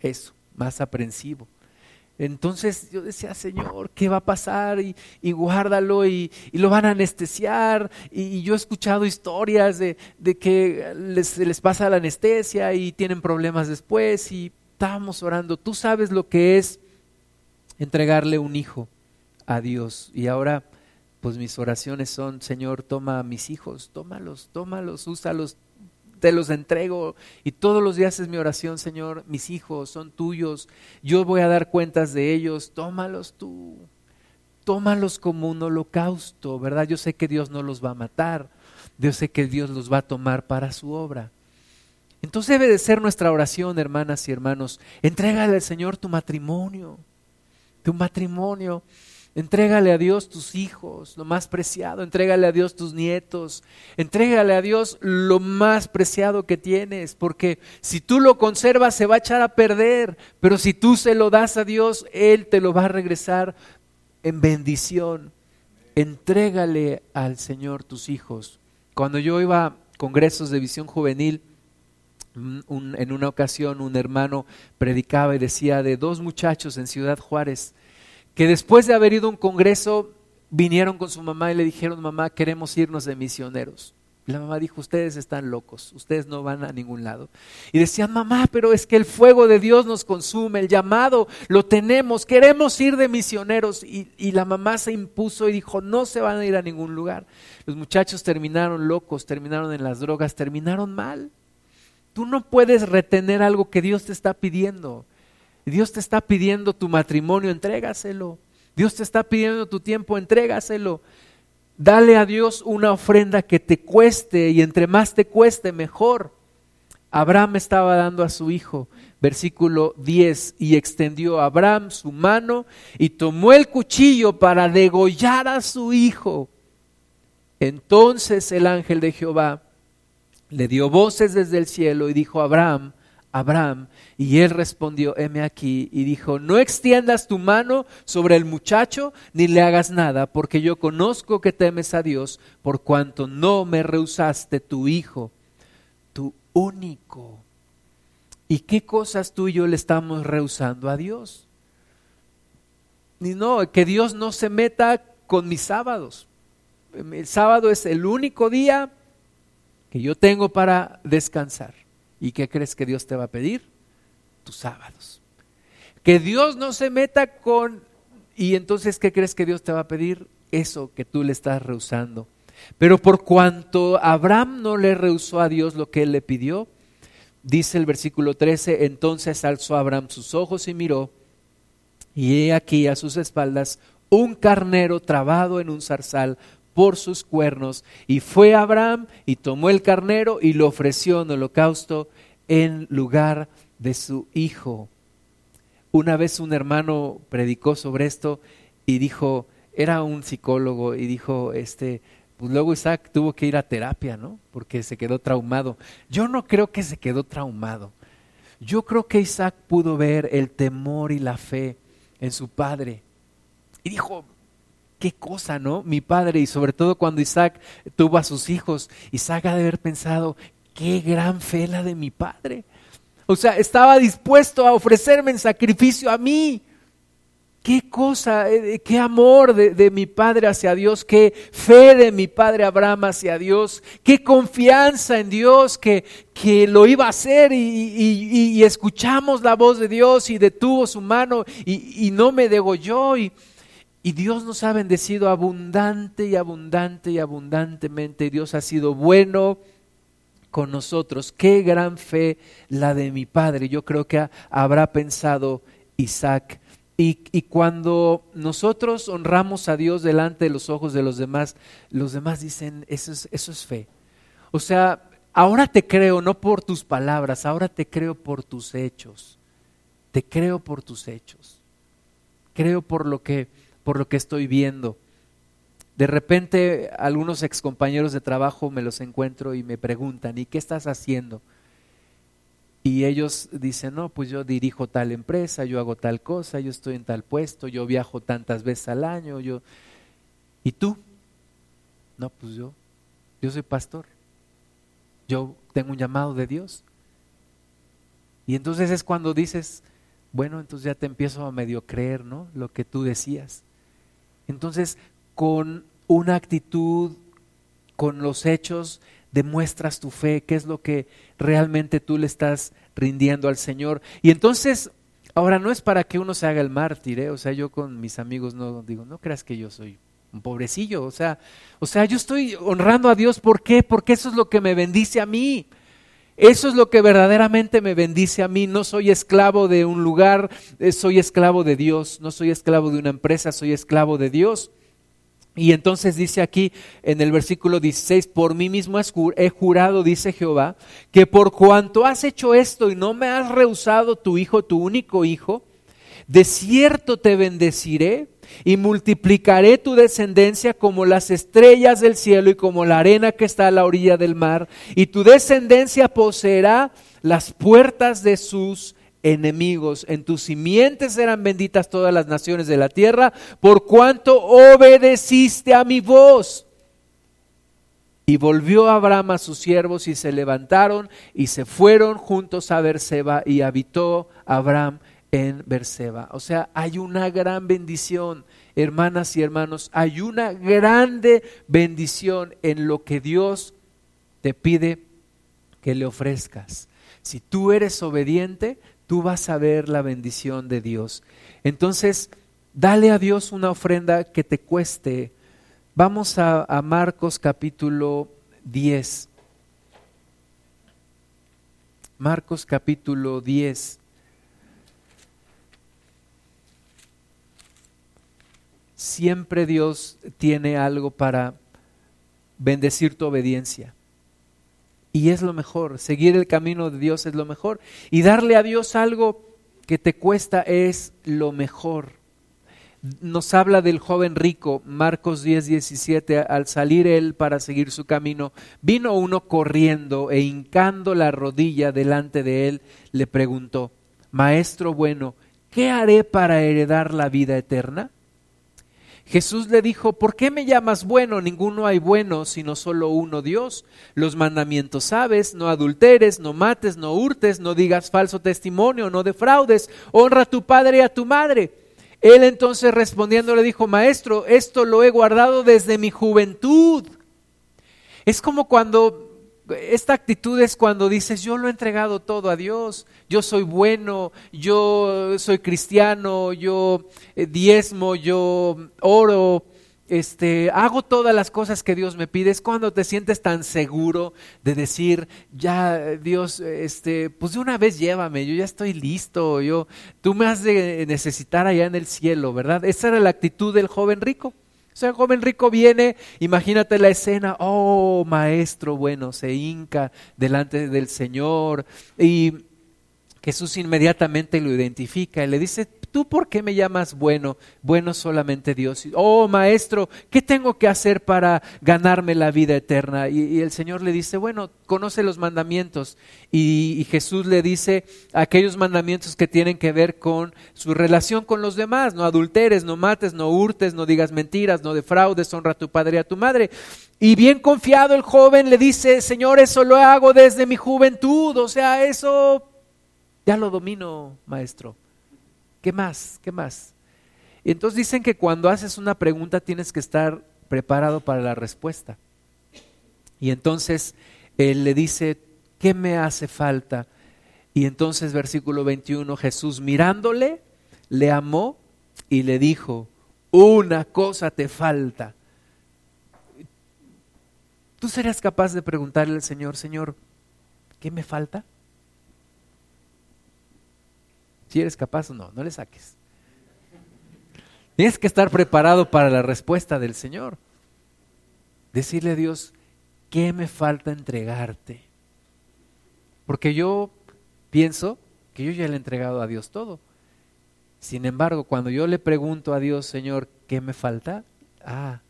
Eso, más aprensivo. Entonces yo decía, Señor, ¿qué va a pasar? Y, guárdalo y, lo van a anestesiar. Y, yo he escuchado historias de, que les, les pasa la anestesia y tienen problemas después. Y estábamos orando. Tú sabes lo que es entregarle un hijo a Dios. Y ahora, pues mis oraciones son, Señor, toma a mis hijos, tómalos, tómalos, úsalos, te los entrego. Y todos los días es mi oración, Señor, mis hijos son tuyos, yo voy a dar cuentas de ellos, tómalos tú, tómalos como un holocausto, ¿verdad? Yo sé que Dios no los va a matar, yo sé que Dios los va a tomar para su obra. Entonces debe de ser nuestra oración, hermanas y hermanos. Entrégale al Señor tu matrimonio, tu matrimonio. Entrégale a Dios tus hijos, lo más preciado. Entrégale a Dios tus nietos. Entrégale a Dios lo más preciado que tienes, porque si tú lo conservas se va a echar a perder, pero si tú se lo das a Dios, Él te lo va a regresar en bendición. Entrégale al Señor tus hijos. Cuando yo iba a congresos de visión juvenil, en una ocasión un hermano predicaba y decía de dos muchachos en Ciudad Juárez que después de haber ido a un congreso vinieron con su mamá y le dijeron, mamá, queremos irnos de misioneros. la mamá dijo, ustedes están locos, ustedes no van a ningún lado. Y decían, mamá, pero es que el fuego de Dios nos consume, el llamado lo tenemos, queremos ir de misioneros. Y, y la mamá se impuso y dijo, no se van a ir a ningún lugar. Los muchachos terminaron locos, terminaron en las drogas, terminaron mal. Tú no puedes retener algo que Dios te está pidiendo. Dios te está pidiendo tu matrimonio, entrégaselo. Dios te está pidiendo tu tiempo, entrégaselo. Dale a Dios una ofrenda que te cueste y entre más te cueste, mejor. Abraham estaba dando a su hijo, versículo 10, y extendió a Abraham su mano y tomó el cuchillo para degollar a su hijo. Entonces el ángel de Jehová le dio voces desde el cielo y dijo a Abraham, Abraham, y él respondió, heme aquí, y dijo, no extiendas tu mano sobre el muchacho, ni le hagas nada, porque yo conozco que temes a Dios, por cuanto no me rehusaste tu hijo, tu único. ¿Y qué cosas tú y yo le estamos rehusando a Dios? Ni no, que Dios no se meta con mis sábados. El sábado es el único día que yo tengo para descansar. ¿Y qué crees que Dios te va a pedir? Tus sábados. Que Dios no se meta con... Y entonces, ¿qué crees que Dios te va a pedir? Eso que tú le estás rehusando. Pero por cuanto Abraham no le rehusó a Dios lo que él le pidió, dice el versículo 13, entonces alzó Abraham sus ojos y miró, y he aquí a sus espaldas un carnero trabado en un zarzal por sus cuernos. Y fue Abraham y tomó el carnero y lo ofreció en holocausto en lugar de su hijo. Una vez un hermano predicó sobre esto y dijo, era un psicólogo y dijo, este, pues luego Isaac tuvo que ir a terapia, ¿no? Porque se quedó traumado. Yo no creo que se quedó traumado. Yo creo que Isaac pudo ver el temor y la fe en su padre. Y dijo, qué cosa, ¿no? Mi padre, y sobre todo cuando Isaac tuvo a sus hijos, Isaac ha de haber pensado, qué gran fe la de mi padre. O sea, estaba dispuesto a ofrecerme en sacrificio a mí. Qué cosa, eh, qué amor de, mi padre hacia Dios, qué fe de mi padre Abraham hacia Dios, qué confianza en Dios que, que lo iba a hacer y, escuchamos la voz de Dios y detuvo su mano y, no me degolló. Y, y Dios nos ha bendecido abundante y abundante y abundantemente. Dios ha sido bueno con nosotros. Qué gran fe la de mi padre. Yo creo que habrá pensado Isaac. Y, cuando nosotros honramos a Dios delante de los ojos de los demás, los demás dicen, eso es, eso es fe. O sea, ahora te creo no por tus palabras, ahora te creo por tus hechos. Te creo por tus hechos. Creo por lo que por lo que estoy viendo. De repente algunos excompañeros de trabajo me los encuentro y me preguntan, ¿y qué estás haciendo? Y ellos dicen, no, pues yo dirijo tal empresa, yo hago tal cosa, yo estoy en tal puesto, yo viajo tantas veces al año, yo... ¿Y tú? No, pues yo, yo soy pastor. Yo tengo un llamado de Dios. Y entonces es cuando dices, bueno, entonces ya te empiezo a medio creer, ¿no? Lo que tú decías. Entonces, con una actitud, con los hechos, demuestras tu fe, qué es lo que realmente tú le estás rindiendo al Señor. Y entonces Ahora, no es para que uno se haga el mártir, ¿eh? o sea, yo con mis amigos no digo, no creas que yo soy un pobrecillo, o sea, o sea, yo estoy honrando a Dios, ¿por qué? Porque eso es lo que me bendice a mí. Eso es lo que verdaderamente me bendice a mí. No soy esclavo de un lugar, eh, soy esclavo de Dios. No soy esclavo de una empresa, soy esclavo de Dios. Y entonces dice aquí en el versículo 16, por mí mismo he jurado, dice Jehová, que por cuanto has hecho esto y no me has rehusado tu hijo, tu único hijo, de cierto te bendeciré y multiplicaré tu descendencia como las estrellas del cielo y como la arena que está a la orilla del mar, y tu descendencia poseerá las puertas de sus enemigos. En tus simientes serán benditas todas las naciones de la tierra, por cuanto obedeciste a mi voz. Y volvió Abraham a sus siervos y se levantaron y se fueron juntos a Berseba y habitó Abraham en Berseba. O sea, hay una gran bendición, hermanas y hermanos, hay una grande bendición en lo que Dios te pide que le ofrezcas. Si tú eres obediente, tú vas a ver la bendición de Dios. Entonces, dale a Dios una ofrenda que te cueste. Vamos a, a Marcos capítulo 10. Marcos capítulo 10. Siempre Dios tiene algo para bendecir tu obediencia. Y es lo mejor, seguir el camino de Dios es lo mejor. Y darle a Dios algo que te cuesta es lo mejor. Nos habla del joven rico, Marcos 10, 17, al salir él para seguir su camino, vino uno corriendo e hincando la rodilla delante de él, le preguntó, Maestro bueno, ¿qué haré para heredar la vida eterna? Jesús le dijo, ¿por qué me llamas bueno? Ninguno hay bueno, sino solo uno Dios. Los mandamientos sabes, no adulteres, no mates, no hurtes, no digas falso testimonio, no defraudes, honra a tu padre y a tu madre. Él entonces respondiendo le dijo, Maestro, esto lo he guardado desde mi juventud. Es como cuando esta actitud es cuando dices, yo lo he entregado todo a Dios, yo soy bueno, yo soy cristiano, yo eh, diezmo, yo oro, este, hago todas las cosas que Dios me pide. Es cuando te sientes tan seguro de decir, ya Dios, este, pues de una vez llévame, yo ya estoy listo, yo, tú me has de necesitar allá en el cielo, ¿verdad? Esa era la actitud del joven rico. El joven rico viene, imagínate la escena, oh maestro bueno, se hinca delante del Señor y Jesús inmediatamente lo identifica y le dice, ¿tú por qué me llamas bueno? Bueno solamente Dios. Oh, maestro, ¿qué tengo que hacer para ganarme la vida eterna? Y, el Señor le dice, bueno, conoce los mandamientos. Y, y, Jesús le dice aquellos mandamientos que tienen que ver con su relación con los demás. No adulteres, no mates, no hurtes, no digas mentiras, no defraudes, honra a tu padre y a tu madre. Y bien confiado el joven le dice, Señor, eso lo hago desde mi juventud. O sea, eso ya lo domino, maestro. ¿Qué más? ¿Qué más? Entonces dicen que cuando haces una pregunta tienes que estar preparado para la respuesta. Y entonces él le dice, ¿qué me hace falta? Y entonces versículo 21, Jesús mirándole, le amó y le dijo, una cosa te falta. ¿Tú serías capaz de preguntarle al Señor, Señor, ¿qué me falta? Si eres capaz o no, no le saques. Tienes que estar preparado para la respuesta del Señor. Decirle a Dios, ¿qué me falta entregarte? Porque yo pienso que yo ya le he entregado a Dios todo. Sin embargo, cuando yo le pregunto a Dios, Señor, ¿qué me falta? Ah,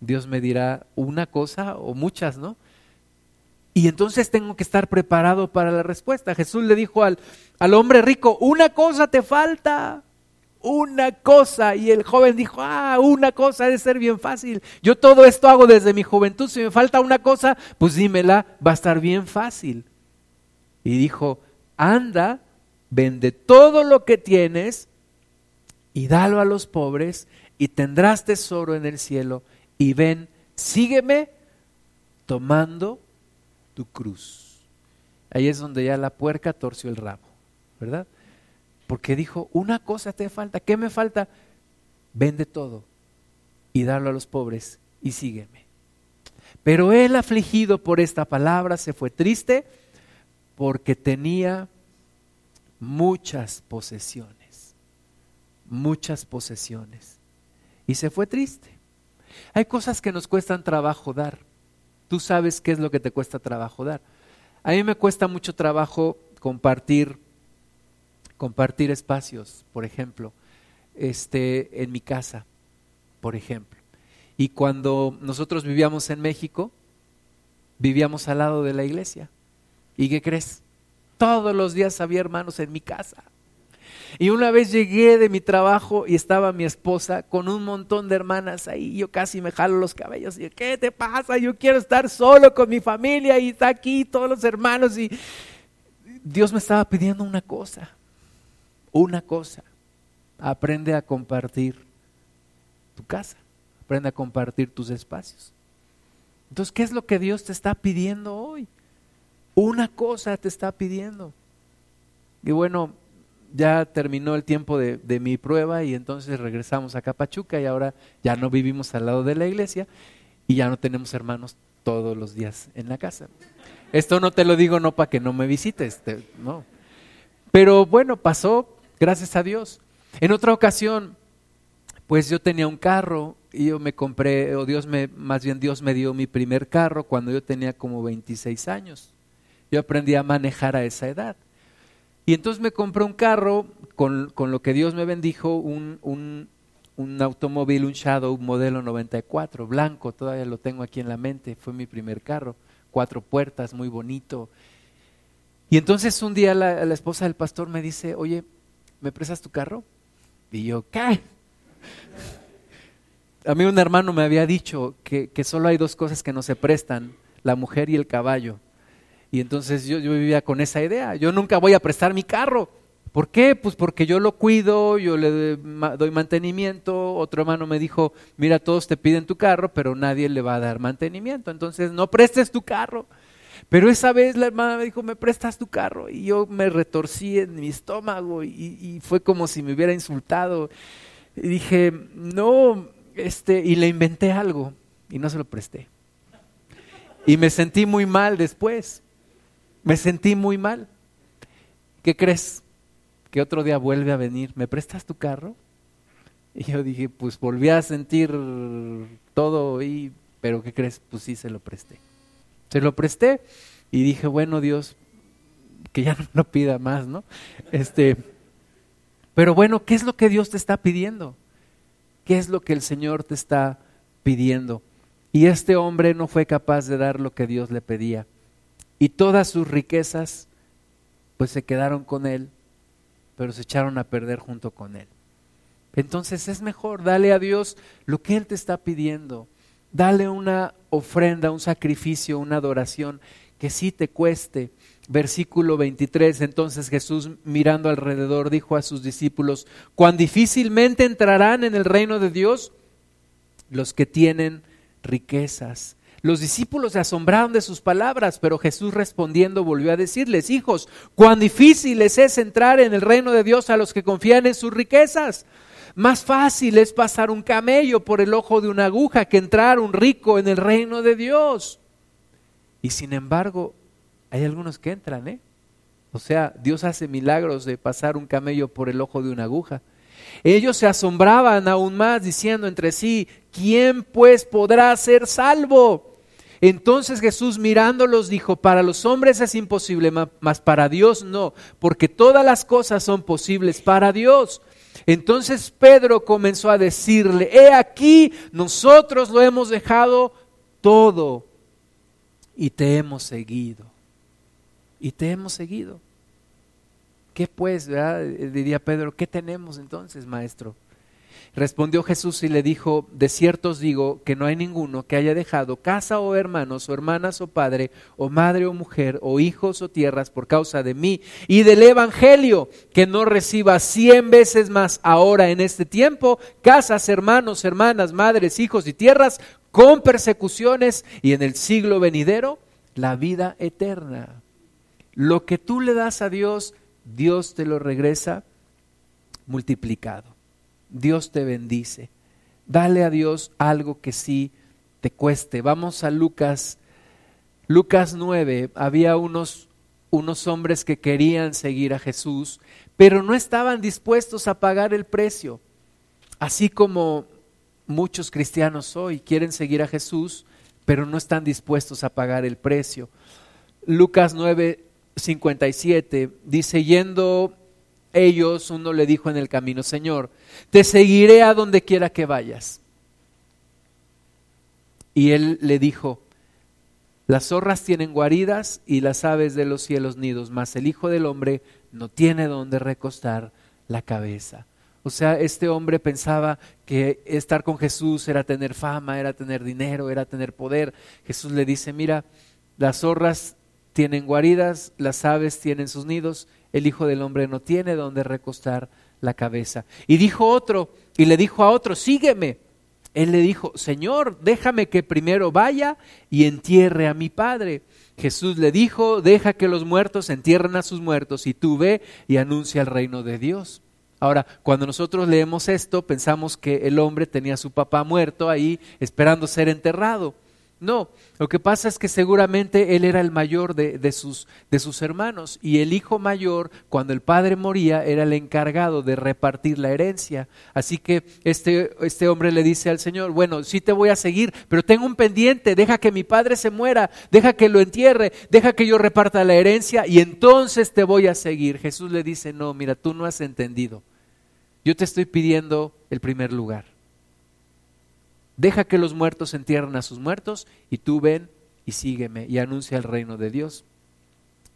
Dios me dirá una cosa o muchas, ¿no? Y entonces tengo que estar preparado para la respuesta. Jesús le dijo al, al hombre rico, una cosa te falta, una cosa. Y el joven dijo, ah, una cosa debe ser bien fácil. Yo todo esto hago desde mi juventud. Si me falta una cosa, pues dímela, va a estar bien fácil. Y dijo, anda, vende todo lo que tienes y dalo a los pobres y tendrás tesoro en el cielo. Y ven, sígueme tomando tu cruz. Ahí es donde ya la puerca torció el ramo, ¿verdad? Porque dijo, una cosa te falta, ¿qué me falta? Vende todo y darlo a los pobres y sígueme. Pero él afligido por esta palabra se fue triste porque tenía muchas posesiones, muchas posesiones. Y se fue triste. Hay cosas que nos cuestan trabajo dar. Tú sabes qué es lo que te cuesta trabajo dar. A mí me cuesta mucho trabajo compartir, compartir espacios, por ejemplo, este, en mi casa, por ejemplo. Y cuando nosotros vivíamos en México, vivíamos al lado de la iglesia. ¿Y qué crees? Todos los días había hermanos en mi casa. Y una vez llegué de mi trabajo y estaba mi esposa con un montón de hermanas ahí. Yo casi me jalo los cabellos y ¿qué te pasa? Yo quiero estar solo con mi familia y está aquí todos los hermanos. Y Dios me estaba pidiendo una cosa, una cosa. Aprende a compartir tu casa, aprende a compartir tus espacios. Entonces, ¿qué es lo que Dios te está pidiendo hoy? Una cosa te está pidiendo. Y bueno, ya terminó el tiempo de, mi prueba y entonces regresamos a Capachuca y ahora ya no vivimos al lado de la iglesia y ya no tenemos hermanos todos los días en la casa. Esto no te lo digo no para que no me visites, no. Pero bueno, pasó, gracias a Dios. En otra ocasión, pues yo tenía un carro y yo me compré, o Dios me, más bien Dios me dio mi primer carro cuando yo tenía como 26 años. Yo aprendí a manejar a esa edad. Y entonces me compré un carro con, lo que Dios me bendijo, un, un, un, automóvil, un Shadow modelo 94, blanco, todavía lo tengo aquí en la mente, fue mi primer carro, cuatro puertas, muy bonito. Y entonces un día la, la esposa del pastor me dice, oye, ¿me prestas tu carro? Y yo, ¿qué? A mí un hermano me había dicho que, que solo hay dos cosas que no se prestan, la mujer y el caballo. Y entonces yo, vivía con esa idea. Yo nunca voy a prestar mi carro. ¿Por qué? Pues porque yo lo cuido, yo le doy mantenimiento. Otro hermano me dijo, mira, todos te piden tu carro, pero nadie le va a dar mantenimiento. Entonces no prestes tu carro. Pero esa vez la hermana me dijo, me prestas tu carro. Y yo me retorcí en mi estómago y, y fue como si me hubiera insultado. Y dije, no, este, y le inventé algo y no se lo presté. Y me sentí muy mal después. Me sentí muy mal. ¿Qué crees? Que otro día vuelve a venir. ¿Me prestas tu carro? Y yo dije, pues volví a sentir todo y, pero ¿qué crees? Pues sí, se lo presté. Se lo presté y dije, bueno Dios, que ya no pida más, ¿no? Este, pero bueno, ¿qué es lo que Dios te está pidiendo? ¿Qué es lo que el Señor te está pidiendo? Y este hombre no fue capaz de dar lo que Dios le pedía y todas sus riquezas pues se quedaron con él, pero se echaron a perder junto con él. Entonces es mejor, dale a Dios lo que Él te está pidiendo. Dale una ofrenda, un sacrificio, una adoración que sí te cueste. Versículo 23, entonces Jesús mirando alrededor dijo a sus discípulos, cuán difícilmente entrarán en el reino de Dios los que tienen riquezas los discípulos se asombraron de sus palabras, pero Jesús respondiendo volvió a decirles, hijos, cuán difícil es entrar en el reino de Dios a los que confían en sus riquezas. Más fácil es pasar un camello por el ojo de una aguja que entrar un rico en el reino de Dios. Y sin embargo, hay algunos que entran, ¿eh? O sea, Dios hace milagros de pasar un camello por el ojo de una aguja. Ellos se asombraban aún más diciendo entre sí, ¿quién pues podrá ser salvo? Entonces Jesús mirándolos dijo, para los hombres es imposible, mas para Dios no, porque todas las cosas son posibles para Dios. Entonces Pedro comenzó a decirle, he aquí, nosotros lo hemos dejado todo y te hemos seguido. Y te hemos seguido. ¿Qué pues, diría Pedro, qué tenemos entonces, maestro? Respondió Jesús y le dijo, de cierto os digo que no hay ninguno que haya dejado casa o hermanos o hermanas o padre o madre o mujer o hijos o tierras por causa de mí y del Evangelio que no reciba cien veces más ahora en este tiempo casas, hermanos, hermanas, madres, hijos y tierras con persecuciones y en el siglo venidero la vida eterna. Lo que tú le das a Dios, Dios te lo regresa multiplicado. Dios te bendice. Dale a Dios algo que sí te cueste. Vamos a Lucas. Lucas 9, había unos, unos hombres que querían seguir a Jesús, pero no estaban dispuestos a pagar el precio. Así como muchos cristianos hoy quieren seguir a Jesús, pero no están dispuestos a pagar el precio. Lucas 9, 57 dice, yendo ellos, uno le dijo en el camino, Señor, te seguiré a donde quiera que vayas. Y él le dijo, las zorras tienen guaridas y las aves de los cielos nidos, mas el Hijo del Hombre no tiene donde recostar la cabeza. O sea, este hombre pensaba que estar con Jesús era tener fama, era tener dinero, era tener poder. Jesús le dice, mira, las zorras tienen guaridas, las aves tienen sus nidos, el Hijo del Hombre no tiene donde recostar la cabeza. Y dijo otro, y le dijo a otro, sígueme. Él le dijo, Señor, déjame que primero vaya y entierre a mi Padre. Jesús le dijo, deja que los muertos entierren a sus muertos y tú ve y anuncia el reino de Dios. Ahora, cuando nosotros leemos esto, pensamos que el hombre tenía a su papá muerto ahí esperando ser enterrado. No, lo que pasa es que seguramente él era el mayor de, sus, de, sus, hermanos y el hijo mayor, cuando el padre moría, era el encargado de repartir la herencia. Así que este, este hombre le dice al Señor, bueno, sí te voy a seguir, pero tengo un pendiente, deja que mi padre se muera, deja que lo entierre, deja que yo reparta la herencia y entonces te voy a seguir. Jesús le dice, no, mira, tú no has entendido. Yo te estoy pidiendo el primer lugar. Deja que los muertos entierren a sus muertos y tú ven y sígueme y anuncia el reino de Dios.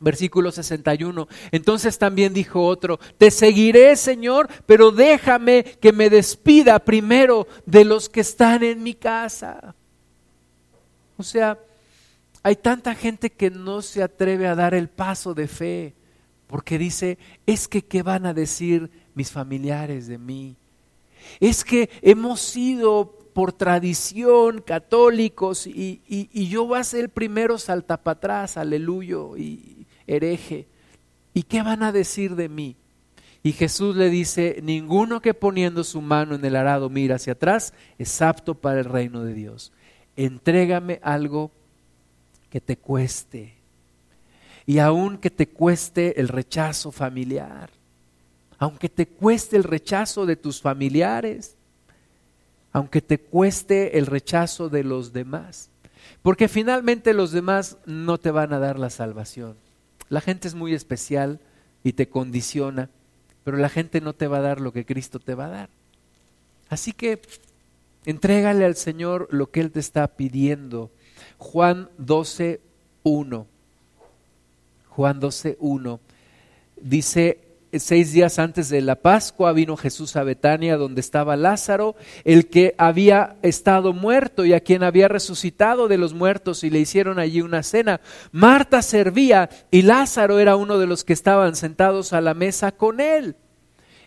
Versículo 61. Entonces también dijo otro, te seguiré, Señor, pero déjame que me despida primero de los que están en mi casa. O sea, hay tanta gente que no se atreve a dar el paso de fe porque dice, es que ¿qué van a decir mis familiares de mí? Es que hemos sido por tradición católicos y, yo voy a ser el primero salta para atrás, aleluyo y hereje. ¿Y qué van a decir de mí? Y Jesús le dice, ninguno que poniendo su mano en el arado mira hacia atrás es apto para el reino de Dios. Entrégame algo que te cueste. Y aun que te cueste el rechazo familiar, aunque te cueste el rechazo de tus familiares, aunque te cueste el rechazo de los demás. Porque finalmente los demás no te van a dar la salvación. La gente es muy especial y te condiciona, pero la gente no te va a dar lo que Cristo te va a dar. Así que entrégale al Señor lo que Él te está pidiendo. Juan 12, 1. Juan 12, 1. Dice, seis días antes de la Pascua vino Jesús a Betania, donde estaba Lázaro, el que había estado muerto y a quien había resucitado de los muertos, y le hicieron allí una cena. Marta servía y Lázaro era uno de los que estaban sentados a la mesa con él.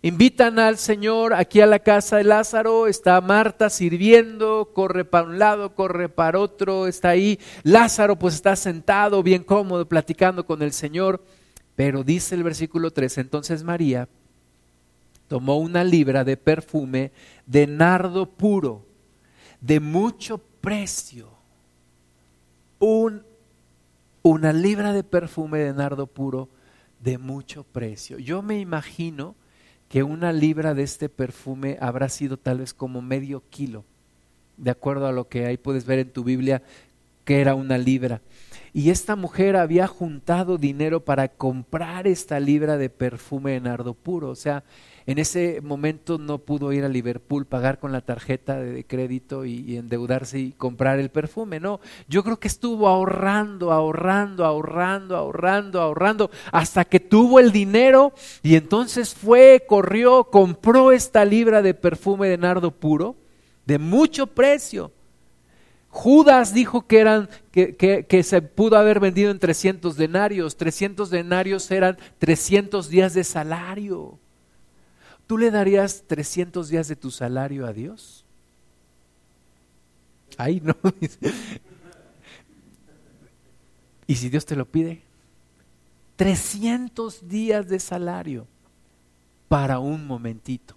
Invitan al Señor aquí a la casa de Lázaro, está Marta sirviendo, corre para un lado, corre para otro, está ahí. Lázaro pues está sentado bien cómodo platicando con el Señor. Pero dice el versículo 3, entonces María tomó una libra de perfume de nardo puro, de mucho precio. Un, una libra de perfume de nardo puro de mucho precio. Yo me imagino que una libra de este perfume habrá sido tal vez como medio kilo, de acuerdo a lo que ahí puedes ver en tu Biblia que era una libra. Y esta mujer había juntado dinero para comprar esta libra de perfume de nardo puro. O sea, en ese momento no pudo ir a Liverpool, pagar con la tarjeta de crédito y, endeudarse y comprar el perfume. No, yo creo que estuvo ahorrando, ahorrando, ahorrando, ahorrando, ahorrando, hasta que tuvo el dinero y entonces fue, corrió, compró esta libra de perfume de nardo puro de mucho precio Judas dijo que, eran, que, se pudo haber vendido en 300 denarios. 300 denarios eran 300 días de salario. ¿Tú le darías 300 días de tu salario a Dios? Ahí no. ¿Y si Dios te lo pide? 300 días de salario. para un momentito.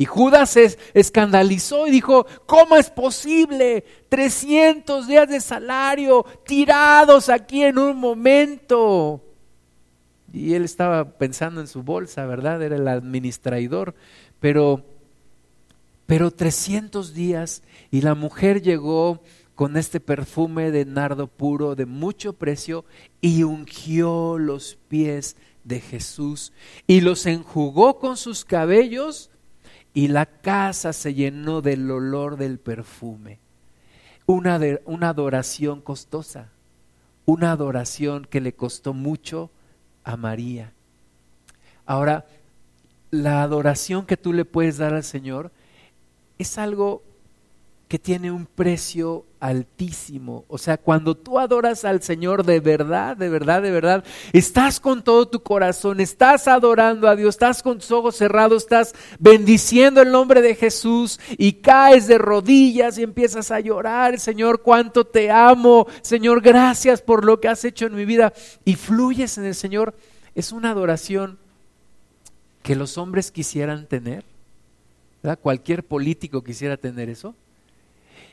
Y Judas se escandalizó y dijo, ¿cómo es posible? 300 días de salario tirados aquí en un momento. Y él estaba pensando en su bolsa, ¿verdad? Era el administrador. Pero, pero 300 días y la mujer llegó con este perfume de nardo puro de mucho precio y ungió los pies de Jesús y los enjugó con sus cabellos y la casa se llenó del olor del perfume. Una, una adoración costosa, una adoración que le costó mucho a María. Ahora, la adoración que tú le puedes dar al Señor es algo que tiene un precio altísimo. O sea, cuando tú adoras al Señor de verdad, de verdad, de verdad, estás con todo tu corazón, estás adorando a Dios, estás con tus ojos cerrados, estás bendiciendo el nombre de Jesús y caes de rodillas y empiezas a llorar, Señor, cuánto te amo, Señor, gracias por lo que has hecho en mi vida y fluyes en el Señor. Es una adoración que los hombres quisieran tener. Cualquier político quisiera tener eso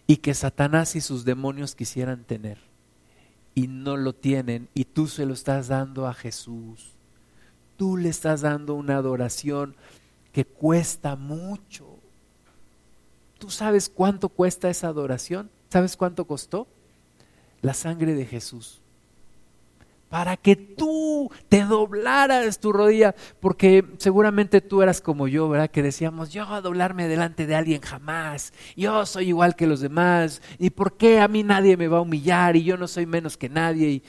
y que Satanás y sus demonios quisieran tener y no lo tienen y tú se lo estás dando a Jesús. Tú le estás dando una adoración que cuesta mucho. ¿Tú sabes cuánto cuesta esa adoración? ¿Sabes cuánto costó? La sangre de Jesús para que tú te doblaras tu rodilla, porque seguramente tú eras como yo, ¿verdad? Que decíamos, yo a doblarme delante de alguien jamás, yo soy igual que los demás, y por qué a mí nadie me va a humillar y yo no soy menos que nadie.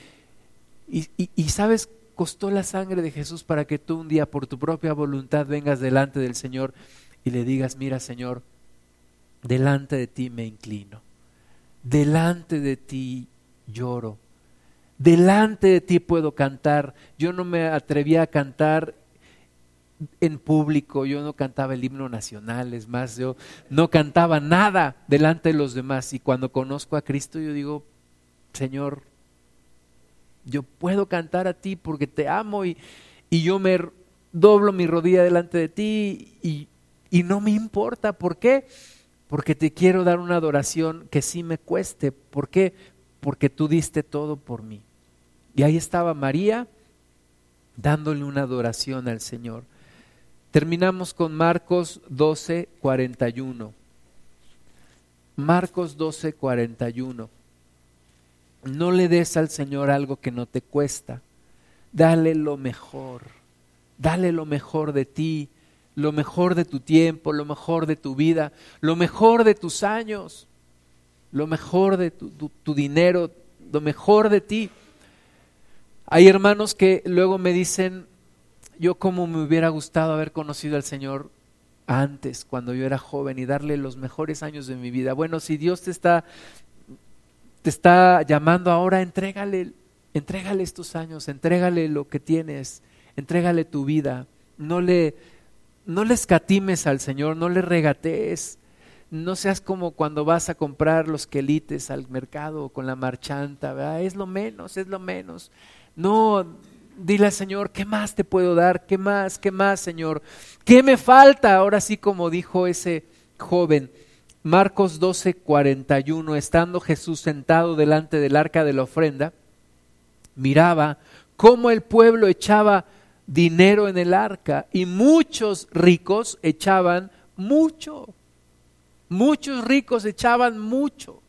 Y, y sabes, costó la sangre de Jesús para que tú un día por tu propia voluntad vengas delante del Señor y le digas, mira Señor, delante de ti me inclino, delante de ti lloro delante de ti puedo cantar. Yo no me atrevía a cantar en público, yo no cantaba el himno nacional, es más, yo no cantaba nada delante de los demás. Y cuando conozco a Cristo, yo digo, Señor, yo puedo cantar a ti porque te amo y, y yo me doblo mi rodilla delante de ti y, y no me importa. ¿Por qué? Porque te quiero dar una adoración que sí me cueste. ¿Por qué? Porque tú diste todo por mí. Y ahí estaba María dándole una adoración al Señor. Terminamos con Marcos 12, 41. Marcos 12, 41. No le des al Señor algo que no te cuesta. Dale lo mejor. Dale lo mejor de ti, lo mejor de tu tiempo, lo mejor de tu vida, lo mejor de tus años, lo mejor de tu, tu dinero, lo mejor de ti. Hay hermanos que luego me dicen, yo como me hubiera gustado haber conocido al Señor antes, cuando yo era joven, y darle los mejores años de mi vida. Bueno, si Dios te está, te está llamando ahora, entrégale, entrégale estos años, entrégale lo que tienes, entrégale tu vida. No le, no le escatimes al Señor, no le regatees. No seas como cuando vas a comprar los quelites al mercado con la marchanta, es lo menos, es lo menos. No, dile Señor, ¿qué más te puedo dar? ¿Qué más? ¿Qué más, Señor? ¿Qué me falta? Ahora sí, como dijo ese joven. Marcos 12, 41, estando Jesús sentado delante del arca de la ofrenda, miraba cómo el pueblo echaba dinero en el arca y muchos ricos echaban mucho. Muchos ricos echaban mucho.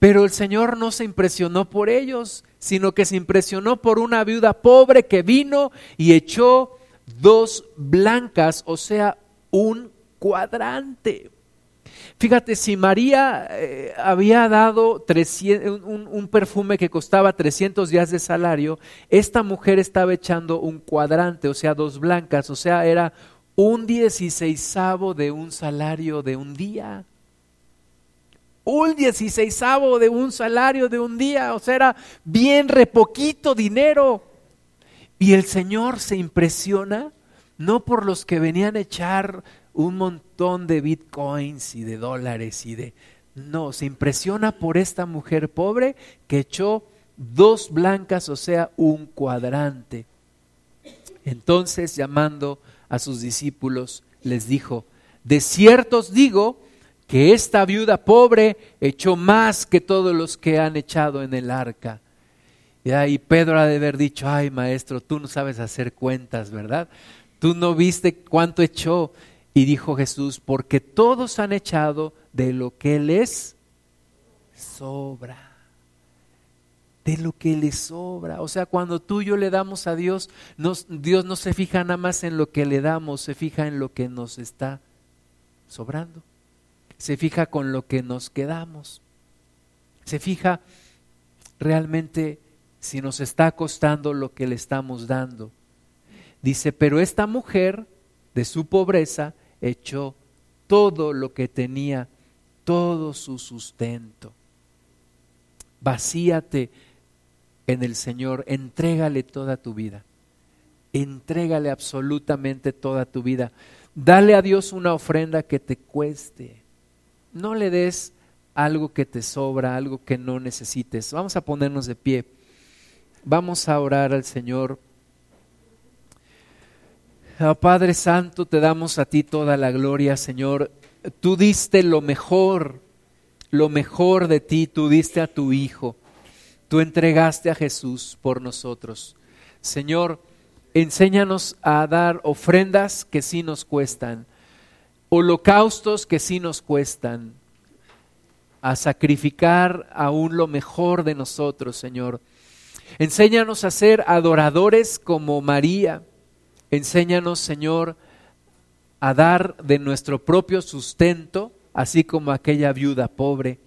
Pero el Señor no se impresionó por ellos, sino que se impresionó por una viuda pobre que vino y echó dos blancas, o sea, un cuadrante. Fíjate, si María eh, había dado un, un, perfume que costaba 300 días de salario, esta mujer estaba echando un cuadrante, o sea, dos blancas, o sea, era un dieciséisavo de un salario de un día un dieciséisavo de un salario de un día, o sea, era bien repoquito dinero. Y el Señor se impresiona no por los que venían a echar un montón de bitcoins y de dólares y de... No, se impresiona por esta mujer pobre que echó dos blancas, o sea, un cuadrante. Entonces, llamando a sus discípulos, les dijo, de cierto os digo que esta viuda pobre echó más que todos los que han echado en el arca. Y ahí Pedro ha de haber dicho, ay maestro, tú no sabes hacer cuentas, ¿verdad? Tú no viste cuánto echó. Y dijo Jesús, porque todos han echado de lo que les sobra de lo que le sobra. O sea, cuando tú y yo le damos a Dios, Dios no se fija nada más en lo que le damos, se fija en lo que nos está sobrando. Se fija con lo que nos quedamos. Se fija realmente si nos está costando lo que le estamos dando. Dice, pero esta mujer de su pobreza echó todo lo que tenía, todo su sustento. Vacíate en el Señor, entrégale toda tu vida. Entrégale absolutamente toda tu vida. Dale a Dios una ofrenda que te cueste. No le des algo que te sobra, algo que no necesites. Vamos a ponernos de pie. Vamos a orar al Señor. Oh, Padre Santo, te damos a ti toda la gloria, Señor. Tú diste lo mejor, lo mejor de ti, tú diste a tu Hijo. Tú entregaste a Jesús por nosotros. Señor, enséñanos a dar ofrendas que sí nos cuestan, holocaustos que sí nos cuestan, a sacrificar aún lo mejor de nosotros, Señor. Enséñanos a ser adoradores como María. Enséñanos, Señor, a dar de nuestro propio sustento, así como aquella viuda pobre.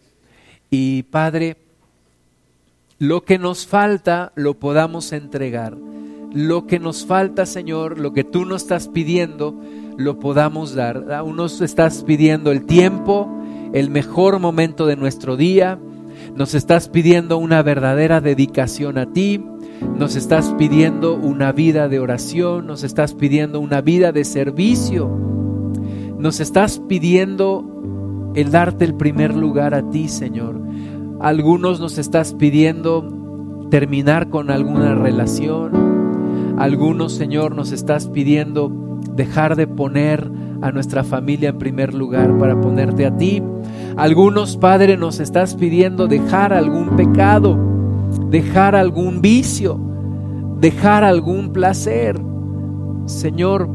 Y Padre, lo que nos falta lo podamos entregar. Lo que nos falta, Señor, lo que tú nos estás pidiendo, lo podamos dar. Aún nos estás pidiendo el tiempo, el mejor momento de nuestro día. Nos estás pidiendo una verdadera dedicación a ti. Nos estás pidiendo una vida de oración. Nos estás pidiendo una vida de servicio. Nos estás pidiendo el darte el primer lugar a ti, Señor. Algunos nos estás pidiendo terminar con alguna relación. Algunos, Señor, nos estás pidiendo dejar de poner a nuestra familia en primer lugar para ponerte a ti. Algunos, Padre, nos estás pidiendo dejar algún pecado, dejar algún vicio, dejar algún placer. Señor,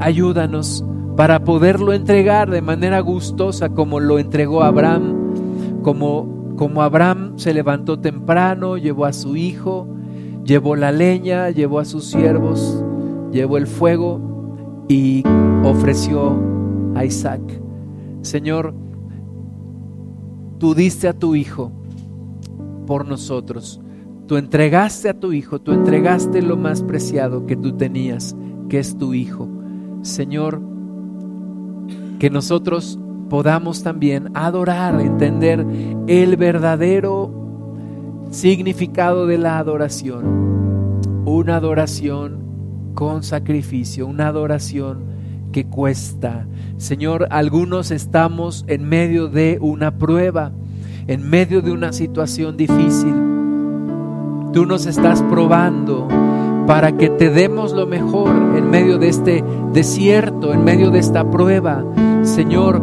ayúdanos para poderlo entregar de manera gustosa como lo entregó Abraham como, como Abraham se levantó temprano, llevó a su hijo, llevó la leña, llevó a sus siervos, llevó el fuego y ofreció a Isaac. Señor, tú diste a tu hijo por nosotros. Tú entregaste a tu hijo, tú entregaste lo más preciado que tú tenías, que es tu hijo. Señor, que nosotros podamos también adorar, entender el verdadero significado de la adoración. Una adoración con sacrificio, una adoración que cuesta. Señor, algunos estamos en medio de una prueba, en medio de una situación difícil. Tú nos estás probando para que te demos lo mejor en medio de este desierto, en medio de esta prueba. Señor,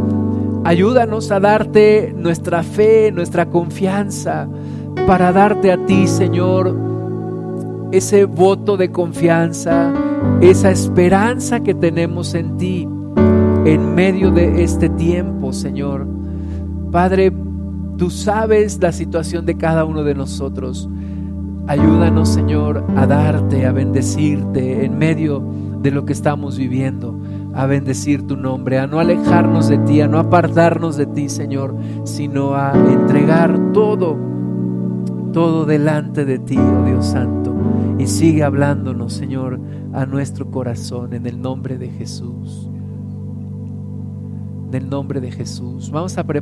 Ayúdanos a darte nuestra fe, nuestra confianza, para darte a ti, Señor, ese voto de confianza, esa esperanza que tenemos en ti en medio de este tiempo, Señor. Padre, tú sabes la situación de cada uno de nosotros. Ayúdanos, Señor, a darte, a bendecirte en medio de lo que estamos viviendo a bendecir tu nombre, a no alejarnos de ti, a no apartarnos de ti, Señor, sino a entregar todo, todo delante de ti, oh Dios Santo. Y sigue hablándonos, Señor, a nuestro corazón en el nombre de Jesús. En el nombre de Jesús. Vamos a